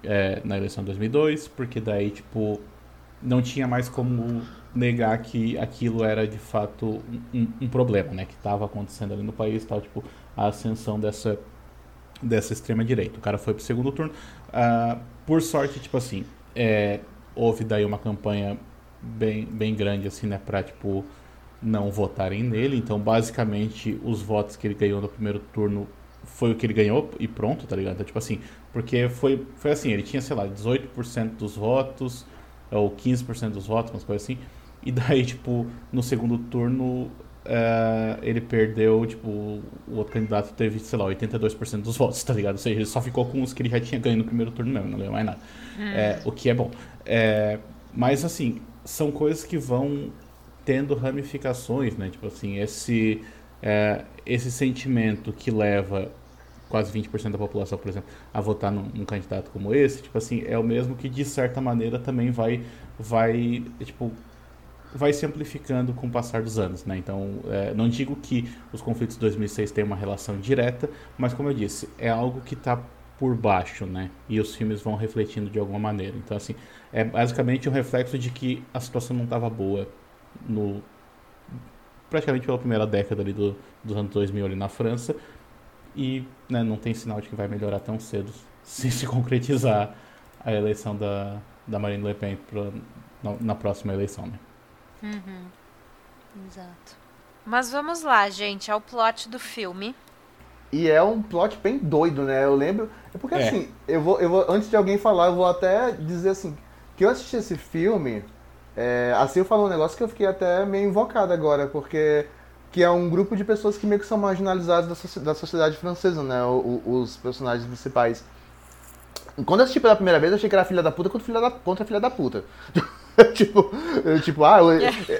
é, na eleição de 2002, porque daí, tipo, não tinha mais como negar que aquilo era de fato um, um- problema, né, que estava acontecendo ali no país, tal, tipo, a ascensão dessa dessa extrema direita. O cara foi pro segundo turno. Ah, por sorte, tipo assim, é, houve daí uma campanha bem, bem grande, assim, né, pra, tipo, não votarem nele. Então, basicamente, os votos que ele ganhou no primeiro turno foi o que ele ganhou e pronto, tá ligado? Então, tipo assim, porque foi, foi assim, ele tinha, sei lá, 18% dos votos, ou 15% dos votos, umas coisas assim. E daí, tipo, no segundo turno, eh, ele perdeu, tipo, o outro candidato teve, sei lá, 82% dos votos, tá ligado? Ou seja, ele só ficou com os que ele já tinha ganho no primeiro turno mesmo, não ganhou mais nada. É, o que é bom. É, mas, assim, são coisas que vão tendo ramificações, né? Tipo assim, esse, é, esse sentimento que leva quase 20% da população, por exemplo, a votar num, num candidato como esse, tipo assim, é o mesmo que de certa maneira também vai, vai, tipo, vai se amplificando com o passar dos anos, né? Então, é, não digo que os conflitos de 2006 têm uma relação direta, mas como eu disse, é algo que está por baixo, né? E os filmes vão refletindo de alguma maneira. Então, assim, é basicamente um reflexo de que a situação não estava boa no praticamente pela primeira década ali do, dos anos 2000 ali na França e né, não tem sinal de que vai melhorar tão cedo se se concretizar a eleição da, da Marine Le Pen pra, na, na próxima eleição, né? Exato. Mas vamos lá, gente, ao plot do filme. E é um plot bem doido, né? Eu lembro. É porque É. assim, eu vou, eu vou. Antes de alguém falar, eu vou até dizer assim, que eu assisti esse filme. É, assim eu falou um negócio que eu fiquei até meio invocado agora, porque que é um grupo de pessoas que meio que são marginalizadas da, da sociedade francesa, né? O- o- os personagens principais. Quando eu assisti pela primeira vez, eu achei que era filha da puta contra filha da, contra filha da puta. tipo, eu, tipo, ah,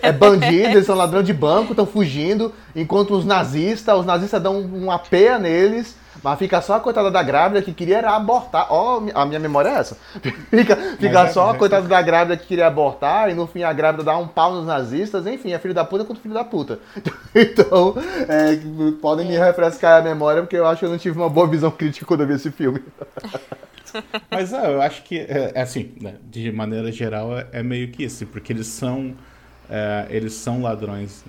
é é bandido, eles são ladrão de banco, estão fugindo, encontram os nazistas, os nazistas dão uma peia neles, mas fica só a coitada da grávida que queria era abortar. Ó, a minha memória é essa. Fica, fica é- só a mas- coitada da grávida que queria abortar, e no fim a grávida dá um pau nos nazistas, enfim, é filho da puta contra filho da puta. Então, é, podem me refrescar a memória, porque eu acho que eu não tive uma boa visão crítica quando eu vi esse filme. Mas é, eu acho que, é, é assim, né, de maneira geral, é, é meio que isso, porque eles são, eles são ladrões,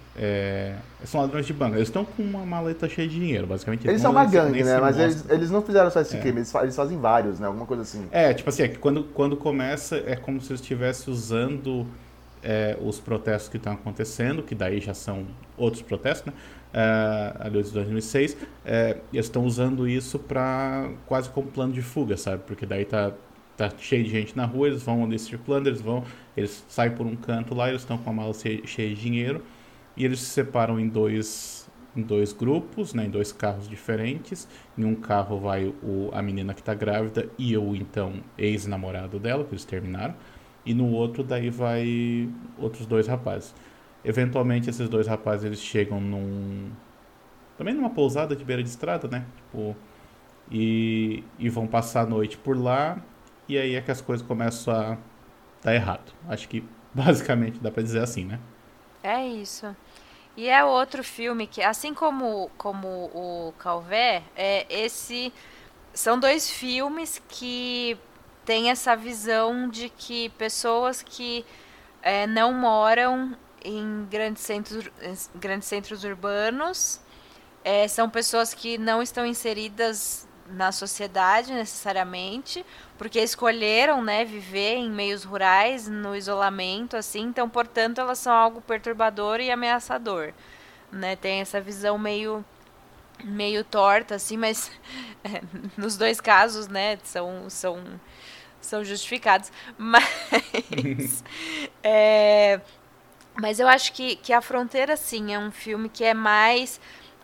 são ladrões de banco. Eles estão com uma maleta cheia de dinheiro, basicamente. Eles são uma gangue, né? Mas eles, eles não fizeram só esse crime, eles, eles fazem vários, né? Alguma coisa assim. É, tipo assim, é que quando, quando começa é como se eles estivessem usando os protestos que estão acontecendo, que daí já são outros protestos, né? É, ali de 2006, é, eles estão usando isso para quase como plano de fuga, sabe? Porque daí tá, tá cheio de gente na rua, eles vão ali circulando, eles vão, eles saem por um canto lá, eles estão com a mala cheia cheia de dinheiro e eles se separam em dois em dois grupos, né, em dois carros diferentes. Em um carro vai o, a menina que está grávida e o então ex-namorado dela, que eles terminaram. E no outro daí vai outros dois rapazes. Eventualmente esses dois rapazes eles chegam num também numa pousada de beira de estrada, né? Tipo, e, e vão passar a noite por lá e aí é que as coisas começam a dar errado. Acho que basicamente dá pra dizer assim, né? É isso. E é outro filme que, assim como, como o Calvé, é esse são dois filmes que têm essa visão de que pessoas que é, não moram em grandes centros, em grandes centros urbanos. É, são pessoas que não estão inseridas na sociedade necessariamente, porque escolheram, né, viver em meios rurais, no isolamento, assim, então, portanto, elas são algo perturbador e ameaçador, né? Tem essa visão meio meio torta, assim, mas é, nos dois casos, né, são são são justificados, mas é, mas eu acho que, que a fronteira sim é um filme que é mais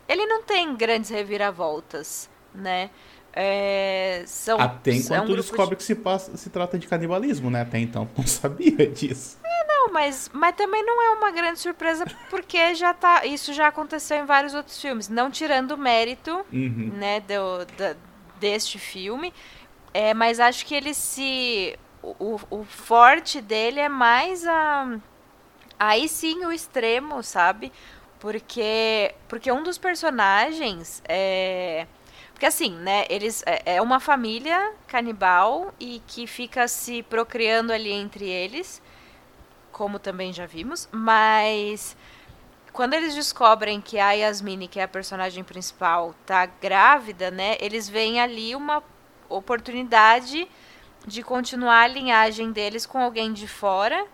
ele não tem grandes reviravoltas, né? É, são, Até é um enquanto descobre que se, passa, se trata de canibalismo, né? Até então não sabia disso. Não, Não, mas, mas também não é uma grande surpresa porque já tá, isso já aconteceu em vários outros filmes, não tirando o mérito, Uhum. né, do, da- deste filme. É, mas acho que ele se o, o forte dele é mais a aí sim o extremo, sabe? Porque porque um dos personagens é porque assim, né, eles é é uma família canibal e que fica se procriando ali entre eles, como também já vimos, mas quando eles descobrem que a Yasmine, que é a personagem principal, tá grávida, né, eles veem ali uma oportunidade de continuar a linhagem deles com alguém de fora,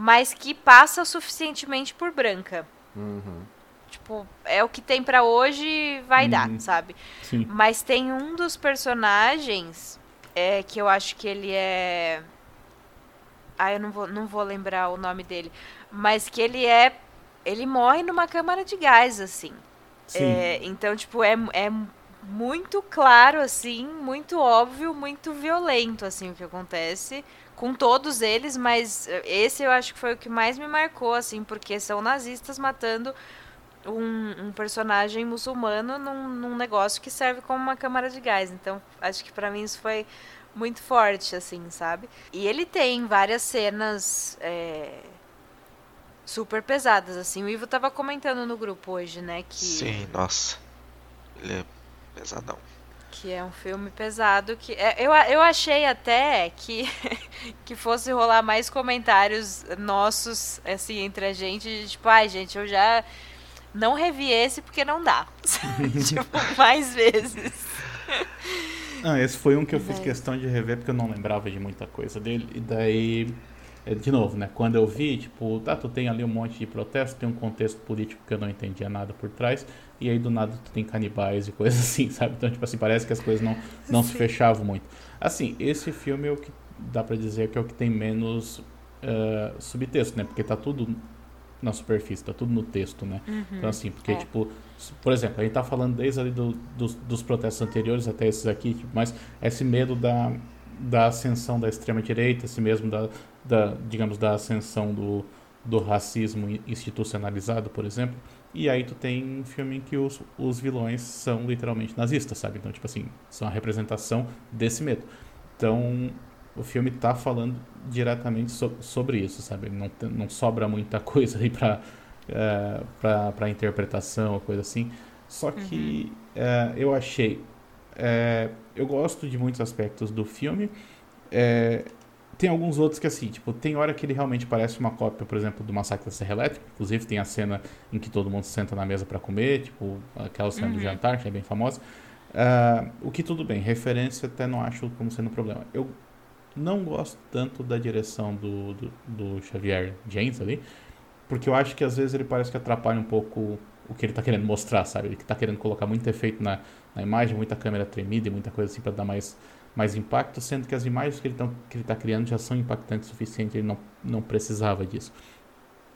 mas que passa suficientemente por branca. Uhum. Tipo, é o que tem pra hoje, vai dar, Uhum. sabe? Sim. Mas tem um dos personagens é, que eu acho que ele é. Ah, eu não vou, não vou lembrar o nome dele. Mas que ele é. Ele morre numa câmara de gás, assim. Sim. É, então, tipo, é, é muito claro, assim, muito óbvio, muito violento, assim, o que acontece com todos eles, mas esse eu acho que foi o que mais me marcou, assim, porque são nazistas matando um, um personagem muçulmano num, num negócio que serve como uma câmara de gás. Então, acho que pra mim isso foi muito forte, assim, sabe? E ele tem várias cenas é, super pesadas, assim. O Ivo tava comentando no grupo hoje, né, que Sim, nossa. Ele é pesadão. Que é um filme pesado que é, eu, eu achei até que que fosse rolar mais comentários nossos assim entre a gente de, tipo ai gente eu já não revi esse porque não dá tipo mais vezes Ah, esse foi um que eu fiz questão de rever porque eu não lembrava de muita coisa dele. E daí, é, de novo, né? Quando eu vi, tipo, tá, tu tem ali um monte de protesto, tem um contexto político que eu não entendia nada por trás. E aí do nada tu tem canibais e coisas assim, sabe? Então, tipo assim, parece que as coisas não, não se fechavam muito. Assim, esse filme é o que dá pra dizer que é o que tem menos ah, subtexto, né? Porque tá tudo na superfície, tá tudo no texto, né? Então, assim, porque, É. tipo, por exemplo, a gente tá falando desde ali do- dos, dos protestos anteriores até esses aqui, tipo, mas esse medo da, da ascensão da extrema-direita, esse mesmo da, da, digamos, da ascensão do, do racismo in- institucionalizado, por exemplo. E aí tu tem um filme em que os, os vilões são literalmente nazistas, sabe? Então, tipo assim, são a representação desse medo. Então, o filme tá falando diretamente so- sobre isso, sabe? Não, não sobra muita coisa aí pra, é, pra, pra interpretação, coisa assim. Só que é, eu achei. é, eu gosto de muitos aspectos do filme. É, tem alguns outros que, assim, tipo, tem hora que ele realmente parece uma cópia, por exemplo, do Massacre da Serra Elétrica. Inclusive, tem a cena em que todo mundo senta na mesa pra comer, tipo, aquela cena do jantar, que é bem famosa. Ah, o que tudo bem, referência até não acho como sendo um problema. Eu não gosto tanto da direção do, do, do Xavier James ali, porque eu acho que às vezes ele parece que atrapalha um pouco o que ele tá querendo mostrar, sabe? Ele que tá querendo colocar muito efeito na, na imagem, muita câmera tremida e muita coisa assim pra dar mais, mais impacto, sendo que as imagens que ele, tão, que ele tá criando já são impactantes o suficiente, ele não, não precisava disso.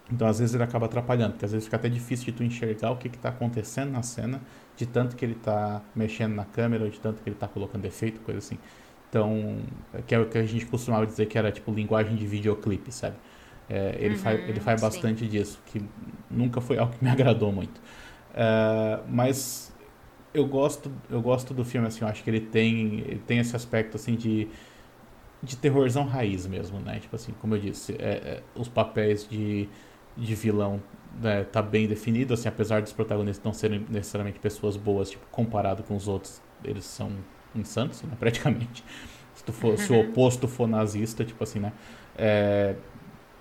Então, às vezes, ele acaba atrapalhando, porque às vezes fica até difícil de tu enxergar o que está acontecendo na cena, de tanto que ele está mexendo na câmera, ou de tanto que ele está colocando efeito, coisa assim. Então, que é o que a gente costumava dizer que era tipo linguagem de videoclipe, sabe? É, ele, faz, ele faz sim. bastante disso, que nunca foi algo que me agradou muito. É, mas eu gosto, eu gosto do filme, assim, eu acho que ele tem, ele tem esse aspecto, assim, de, de terrorzão raiz mesmo, né? Tipo assim, como eu disse, é, é, os papéis de, de vilão né, tá bem definido, assim, apesar dos protagonistas não serem necessariamente pessoas boas, tipo, comparado com os outros, eles são insanos, né, praticamente. Se, tu for, se o oposto for nazista, tipo assim, né? É,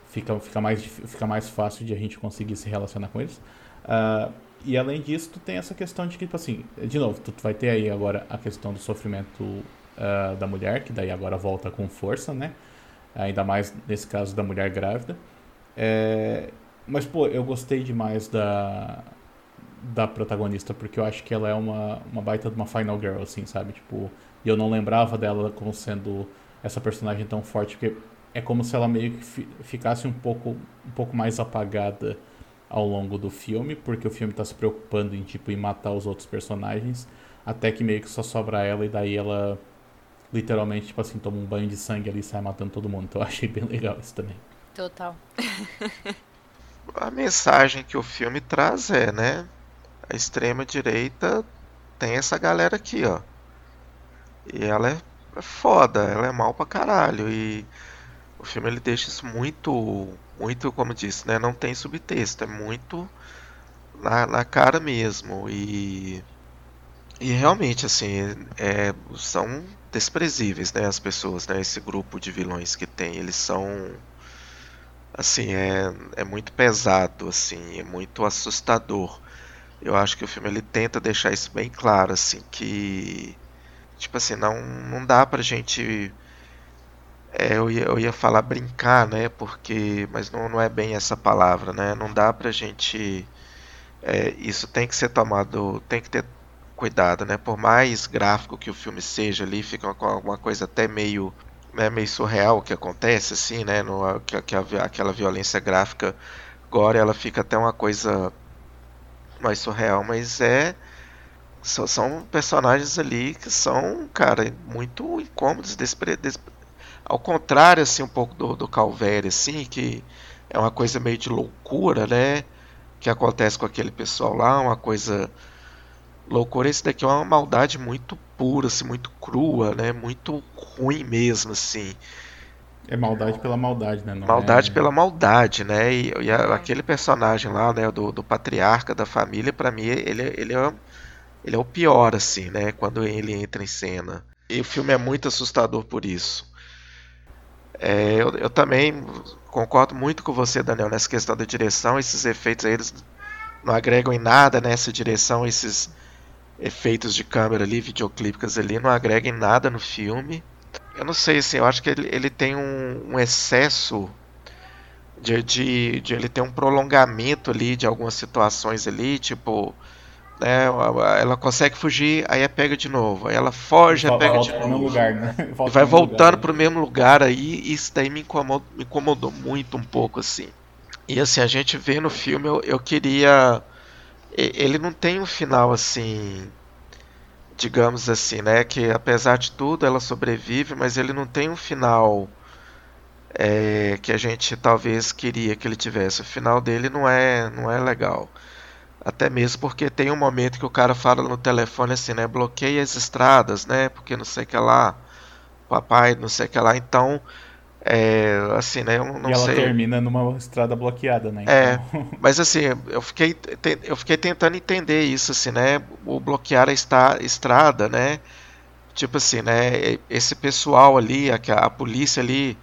fica, fica, mais, fica mais fácil de a gente conseguir se relacionar com eles. Ah, e além disso, tu tem essa questão de que, tipo assim, de novo, tu vai ter aí agora a questão do sofrimento ah, da mulher, que daí agora volta com força, né? Ainda mais nesse caso da mulher grávida. É, mas, pô, eu gostei demais da, da protagonista, porque eu acho que ela é uma, uma baita de uma final girl, assim, sabe? Tipo, e eu não lembrava dela como sendo essa personagem tão forte, porque é como se ela meio que fi- ficasse um pouco, um pouco mais apagada ao longo do filme, porque o filme tá se preocupando em, tipo, em matar os outros personagens, até que meio que só sobra ela, e daí ela literalmente, tipo assim, toma um banho de sangue ali e sai matando todo mundo. Então eu achei bem legal isso também. Total. a mensagem que o filme traz é, né? A extrema direita tem essa galera aqui, ó. E ela é, é foda, ela é mal pra caralho. E o filme ele deixa isso muito, muito, como disse, né? Não tem subtexto, é muito na, na cara mesmo. E, e realmente, assim, é, são desprezíveis, né? As pessoas, né? Esse grupo de vilões que tem, eles são assim é, é muito pesado assim é muito assustador eu acho que o filme ele tenta deixar isso bem claro assim que tipo assim não não dá pra gente é, eu, ia, eu ia falar brincar né porque mas não, não é bem essa palavra né não dá pra gente é, isso tem que ser tomado tem que ter cuidado né por mais gráfico que o filme seja ali fica com alguma coisa até meio né, meio surreal que acontece, assim, né? No, que, que a, aquela violência gráfica agora ela fica até uma coisa mais surreal, mas é. São, personagens ali que são, cara, muito incômodos, despre, des, ao contrário, assim, um pouco do, do Calvério, assim, que é uma coisa meio de loucura, né? Que acontece com aquele pessoal lá, uma coisa loucura. Esse daqui é uma maldade muito pura, assim, muito crua, né? Muito ruim mesmo, assim. É maldade pela maldade, né? Não maldade é... pela maldade, né? E, e a, aquele personagem lá, né, do, do patriarca da família, para mim, ele, ele, é, ele é o pior, assim, né? Quando ele entra em cena. E o filme é muito assustador por isso. É, eu, eu também concordo muito com você, Daniel, nessa questão da direção. Esses efeitos aí, eles não agregam em nada nessa direção, esses efeitos de câmera ali, videoclípicas ali, não agregam nada no filme. Eu não sei, assim, eu acho que ele, ele tem um, um excesso de, de, de, ele ter um prolongamento ali de algumas situações ali, tipo, né, ela consegue fugir, aí é pega de novo, aí ela foge, aí pega de novo. Lugar, né? vai voltando para o mesmo lugar aí, e isso daí me incomodou, me incomodou muito um pouco, assim. E assim, a gente vê no filme, eu, eu queria ele não tem um final assim, digamos assim, né? Que apesar de tudo ela sobrevive, mas ele não tem um final é, que a gente talvez queria que ele tivesse. O final dele não é, não é legal. Até mesmo porque tem um momento que o cara fala no telefone assim, né? Bloqueia as estradas, né? Porque não sei o que lá, papai, não sei o que lá. Então é, assim, né? Eu não e ela sei. termina numa estrada bloqueada, né? É, então... É, mas assim, eu fiquei, eu fiquei tentando entender isso, assim, né? O bloquear a estrada, né? Tipo assim, né? Esse pessoal ali, a, a polícia ali,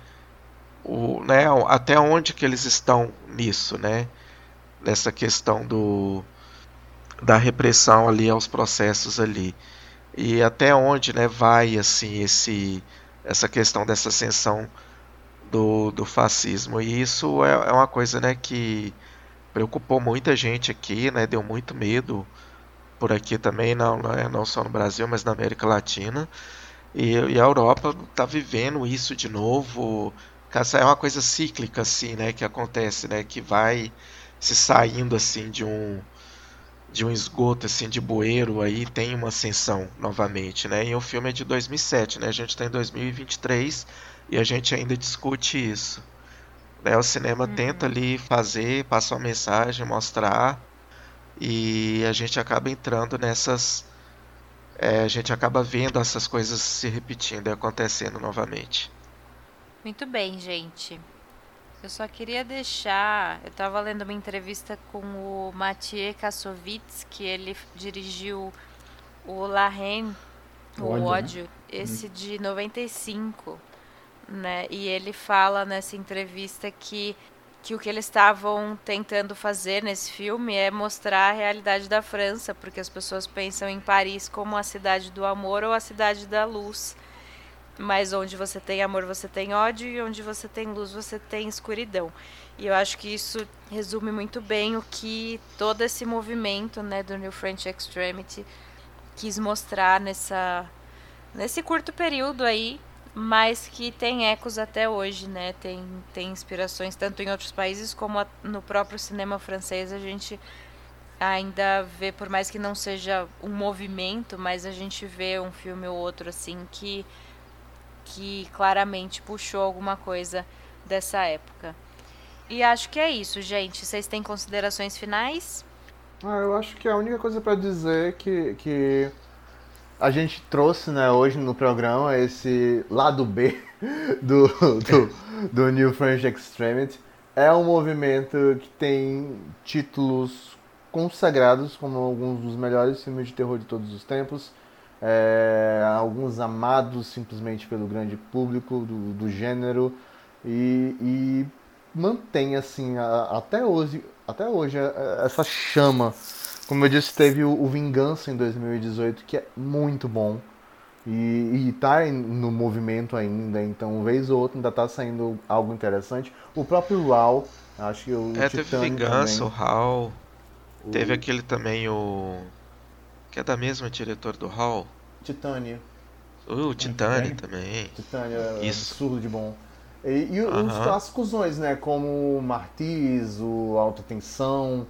o, né? Até onde que eles estão nisso, né? Nessa questão do da repressão ali aos processos ali e até onde, né? Vai assim esse essa questão dessa ascensão do, do fascismo. E isso é, é uma coisa né, que preocupou muita gente aqui, né, deu muito medo por aqui também, não, não, é, só no Brasil, mas na América Latina. E, e a Europa está vivendo isso de novo. Essa é uma coisa cíclica assim, né, que acontece, né, que vai se saindo assim de um de um esgoto assim de bueiro aí tem uma ascensão novamente, né? E o filme é de 2007, né? A gente está em 2023 e a gente ainda discute isso. Né? O cinema uhum. tenta ali fazer, passar uma mensagem, mostrar, e a gente acaba entrando nessas. É, a gente acaba vendo essas coisas se repetindo e acontecendo novamente. Muito bem, gente. Eu só queria deixar. Eu estava lendo uma entrevista com o Mathieu Kassovitz, que ele dirigiu o La Reine, o Ódio, ódio né? esse hum. de 95 né? E ele fala nessa entrevista que que o que eles estavam tentando fazer nesse filme é mostrar a realidade da França, porque as pessoas pensam em Paris como a cidade do amor ou a cidade da luz. Mas onde você tem amor, você tem ódio, e onde você tem luz, você tem escuridão. E eu acho que isso resume muito bem o que todo esse movimento né, do New French Extremity quis mostrar nessa, nesse curto período aí mas que tem ecos até hoje, né? Tem, tem inspirações tanto em outros países como no próprio cinema francês. A gente ainda vê, por mais que não seja um movimento, mas a gente vê um filme ou outro assim que que claramente puxou alguma coisa dessa época. E acho que é isso, gente. Vocês têm considerações finais? Ah, eu acho que a única coisa para dizer é que, que a gente trouxe né, hoje no programa esse lado B do, do, do New French Extremity. É um movimento que tem títulos consagrados como alguns dos melhores filmes de terror de todos os tempos. É, alguns amados simplesmente pelo grande público do, do gênero e, e mantém assim a, até hoje até hoje essa chama. Como eu disse teve o, o Vingança em 2018 que é muito bom e, e tá no movimento ainda então vez ou outra ainda tá saindo algo interessante. O próprio Raul acho que o é teve Vingança também. o Raul. Teve aquele também o que é da mesma diretora do Hall? Titânia. Uh, Titânia também. Titânia é Isso. absurdo de bom. E, e uh -huh. os clássicos, né? Como Martiz, o Alta Tensão.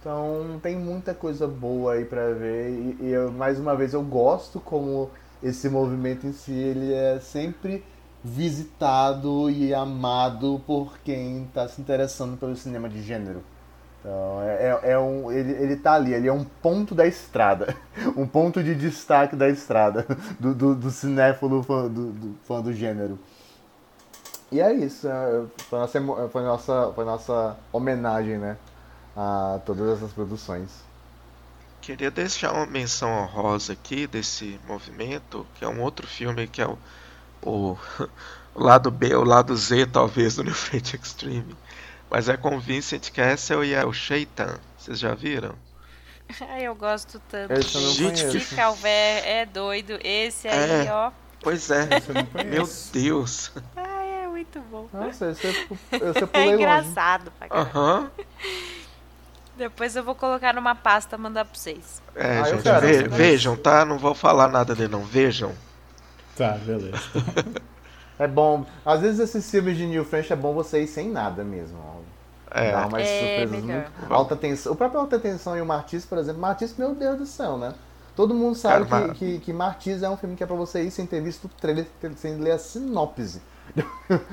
Então tem muita coisa boa aí pra ver. E, e eu, mais uma vez eu gosto como esse movimento em si ele é sempre visitado e amado por quem está se interessando pelo cinema de gênero. Então, é, é, é, um, ele, ele tá ali, ele é um ponto da estrada, um ponto de destaque da estrada, do, do, do cinéfilo fã do, do, fã do gênero. E é isso, é, foi nossa, foi nossa, foi nossa homenagem né, a todas essas produções. Queria deixar uma menção honrosa aqui desse movimento, que é um outro filme que é o, o, o lado B, o lado Z talvez do New Fate Extreme mas é com Vincent Castle e é o Shaitan. Vocês já viram? eu gosto tanto. Esse eu não Gente, Calvé é doido. Esse aí, é, ó. Pois é. Meu Deus. Ai, é muito bom. Nossa, esse eu, esse eu É engraçado pra Aham. Uhum. Depois eu vou colocar numa pasta e mandar pra vocês. É, ah, gente, ve vejam, tá? Não vou falar nada dele, não. Vejam. Tá, beleza. É bom. Às vezes esses filmes de New French é bom você ir sem nada mesmo. É. Dá umas é, surpresas melhor. muito. Alta tensão. O próprio Alta Tensão e o Martis, por exemplo. Martis, meu Deus do céu, né? Todo mundo sabe Cara, que, que, que Martis é um filme que é pra você ir sem ter visto o trailer, sem ler a sinopse.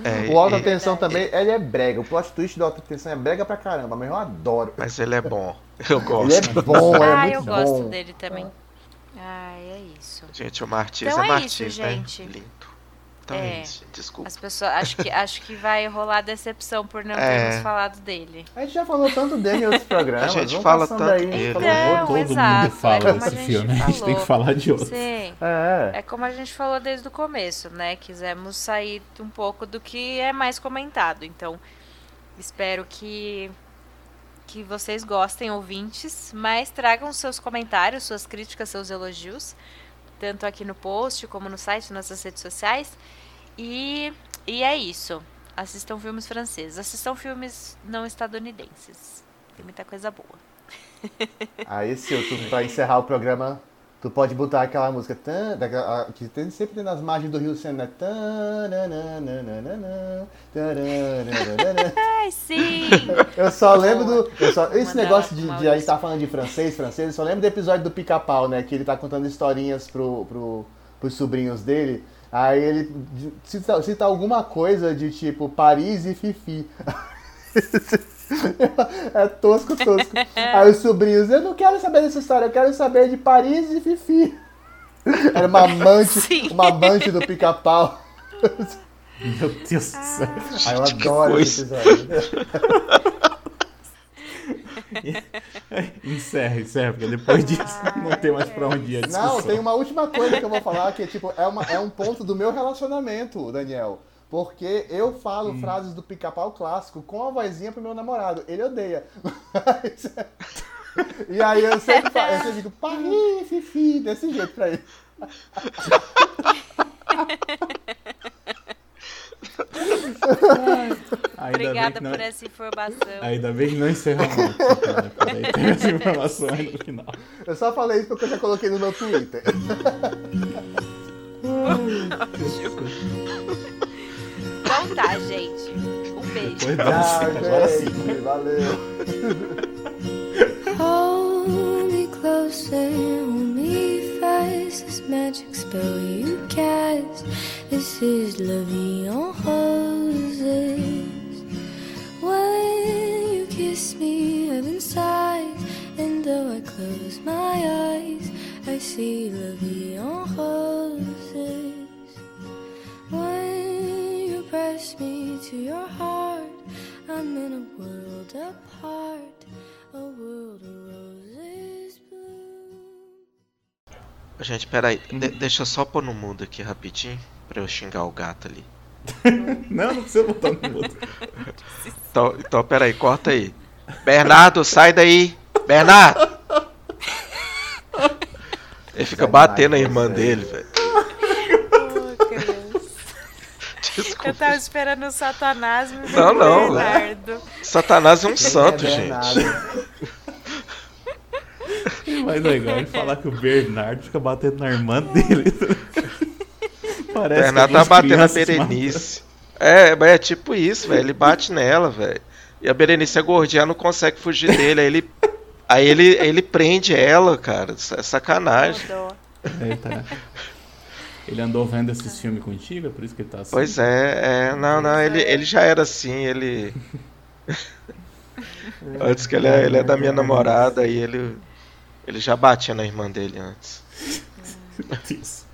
É, o Alta e... Tensão também, ele é brega. O plot twist do Alta Tensão é brega pra caramba, mas eu adoro. Mas ele é bom. Eu gosto. Ele é bom, é ah, muito eu bom. gosto dele também. Ah, é isso. Gente, o Martis Então é é Martis, isso, né? gente. Lindo. Então É. é desculpa. As pessoas, acho que, acho que vai rolar decepção por não É. termos falado dele. A gente já falou tanto dele em outros programas. A gente vamos fala tanto dele. falou Então. Todo exato, mundo fala é como a desse gente filme, a gente tem falou. que falar de outro. Sim. É, É como a gente falou desde o começo, né? Quisemos sair um pouco do que é mais comentado. Então, espero que que vocês gostem, ouvintes, mas tragam seus comentários, suas críticas, seus elogios, tanto aqui no post como no site, nas nossas redes sociais. E, e é isso. Assistam filmes franceses, assistam filmes não estadunidenses. Tem muita coisa boa. Aí, Sil, tu, pra encerrar o programa, tu pode botar aquela música tan, daquela, que tem sempre nas margens do Rio Sena. Ai, sim! Eu só lembro do. eu só- esse Mandar negócio de, de a gente Maurício. tá falando de francês, francês, eu só lembro do episódio do pica-pau, né? Que ele tá contando historinhas pro, pro, pros sobrinhos dele. Aí ele cita, cita alguma coisa de tipo Paris e Fifi. É tosco, tosco. Aí os sobrinhos, eu não quero saber dessa história, eu quero saber de Paris e Fifi. Era uma amante, Sim. uma amante do pica-pau. Meu Deus do céu. Aí eu adoro esse episódio. Encerra, encerra, porque depois disso não tem mais pra onde ir a discussão. Não, tem uma última coisa que eu vou falar que tipo, é, uma, é um ponto do meu relacionamento, Daniel. Porque eu falo frases do pica-pau clássico com a vozinha pro meu namorado. Ele odeia. Mas- e aí eu sempre, fa- eu sempre digo, Paris, Fifi, desse jeito pra ele. Ainda bem Obrigada não- por essa informação. Ainda bem que não encerramos antes, cara. Peraí, tem essa informação aí no final. Eu só falei isso porque eu já coloquei no meu Twitter. Então tá, gente. Um beijo. Depois agora sim. gente. Valeu. Hold me closer, me skies, this magic spell you cast. This is lovey on roses. When you kiss me, heaven sighs, and though I close my eyes, I see lovey on roses. When you press me to your heart, I'm in a world apart, a world alone. Gente, peraí, de deixa eu só pôr no mudo aqui rapidinho pra eu xingar o gato ali. Não, não precisa botar no mudo. Então, então peraí, corta aí. Bernardo, sai daí! Bernardo! Ele fica batendo a irmã dele, velho. Criança. Eu Desculpa. tava esperando o Satanás me ver Não, não. Bernardo. Satanás é um Quem santo, é gente. Mais legal é falar que o Bernardo fica batendo na irmã dele. Parece Bernardo que tá batendo a crianças Berenice. É, mas é tipo isso, velho. Ele bate nela, velho. E a Berenice é gordinha, não consegue fugir dele. Aí ele, aí ele, ele prende ela, cara. Isso É sacanagem. É, tá. Ele andou vendo esses filmes contigo, é por isso que ele tá assim. Pois é, é. Não, não, ele, ele já era assim, ele. Antes que ele é, ele é da minha namorada e ele. Ele já batia na irmã dele antes. Isso.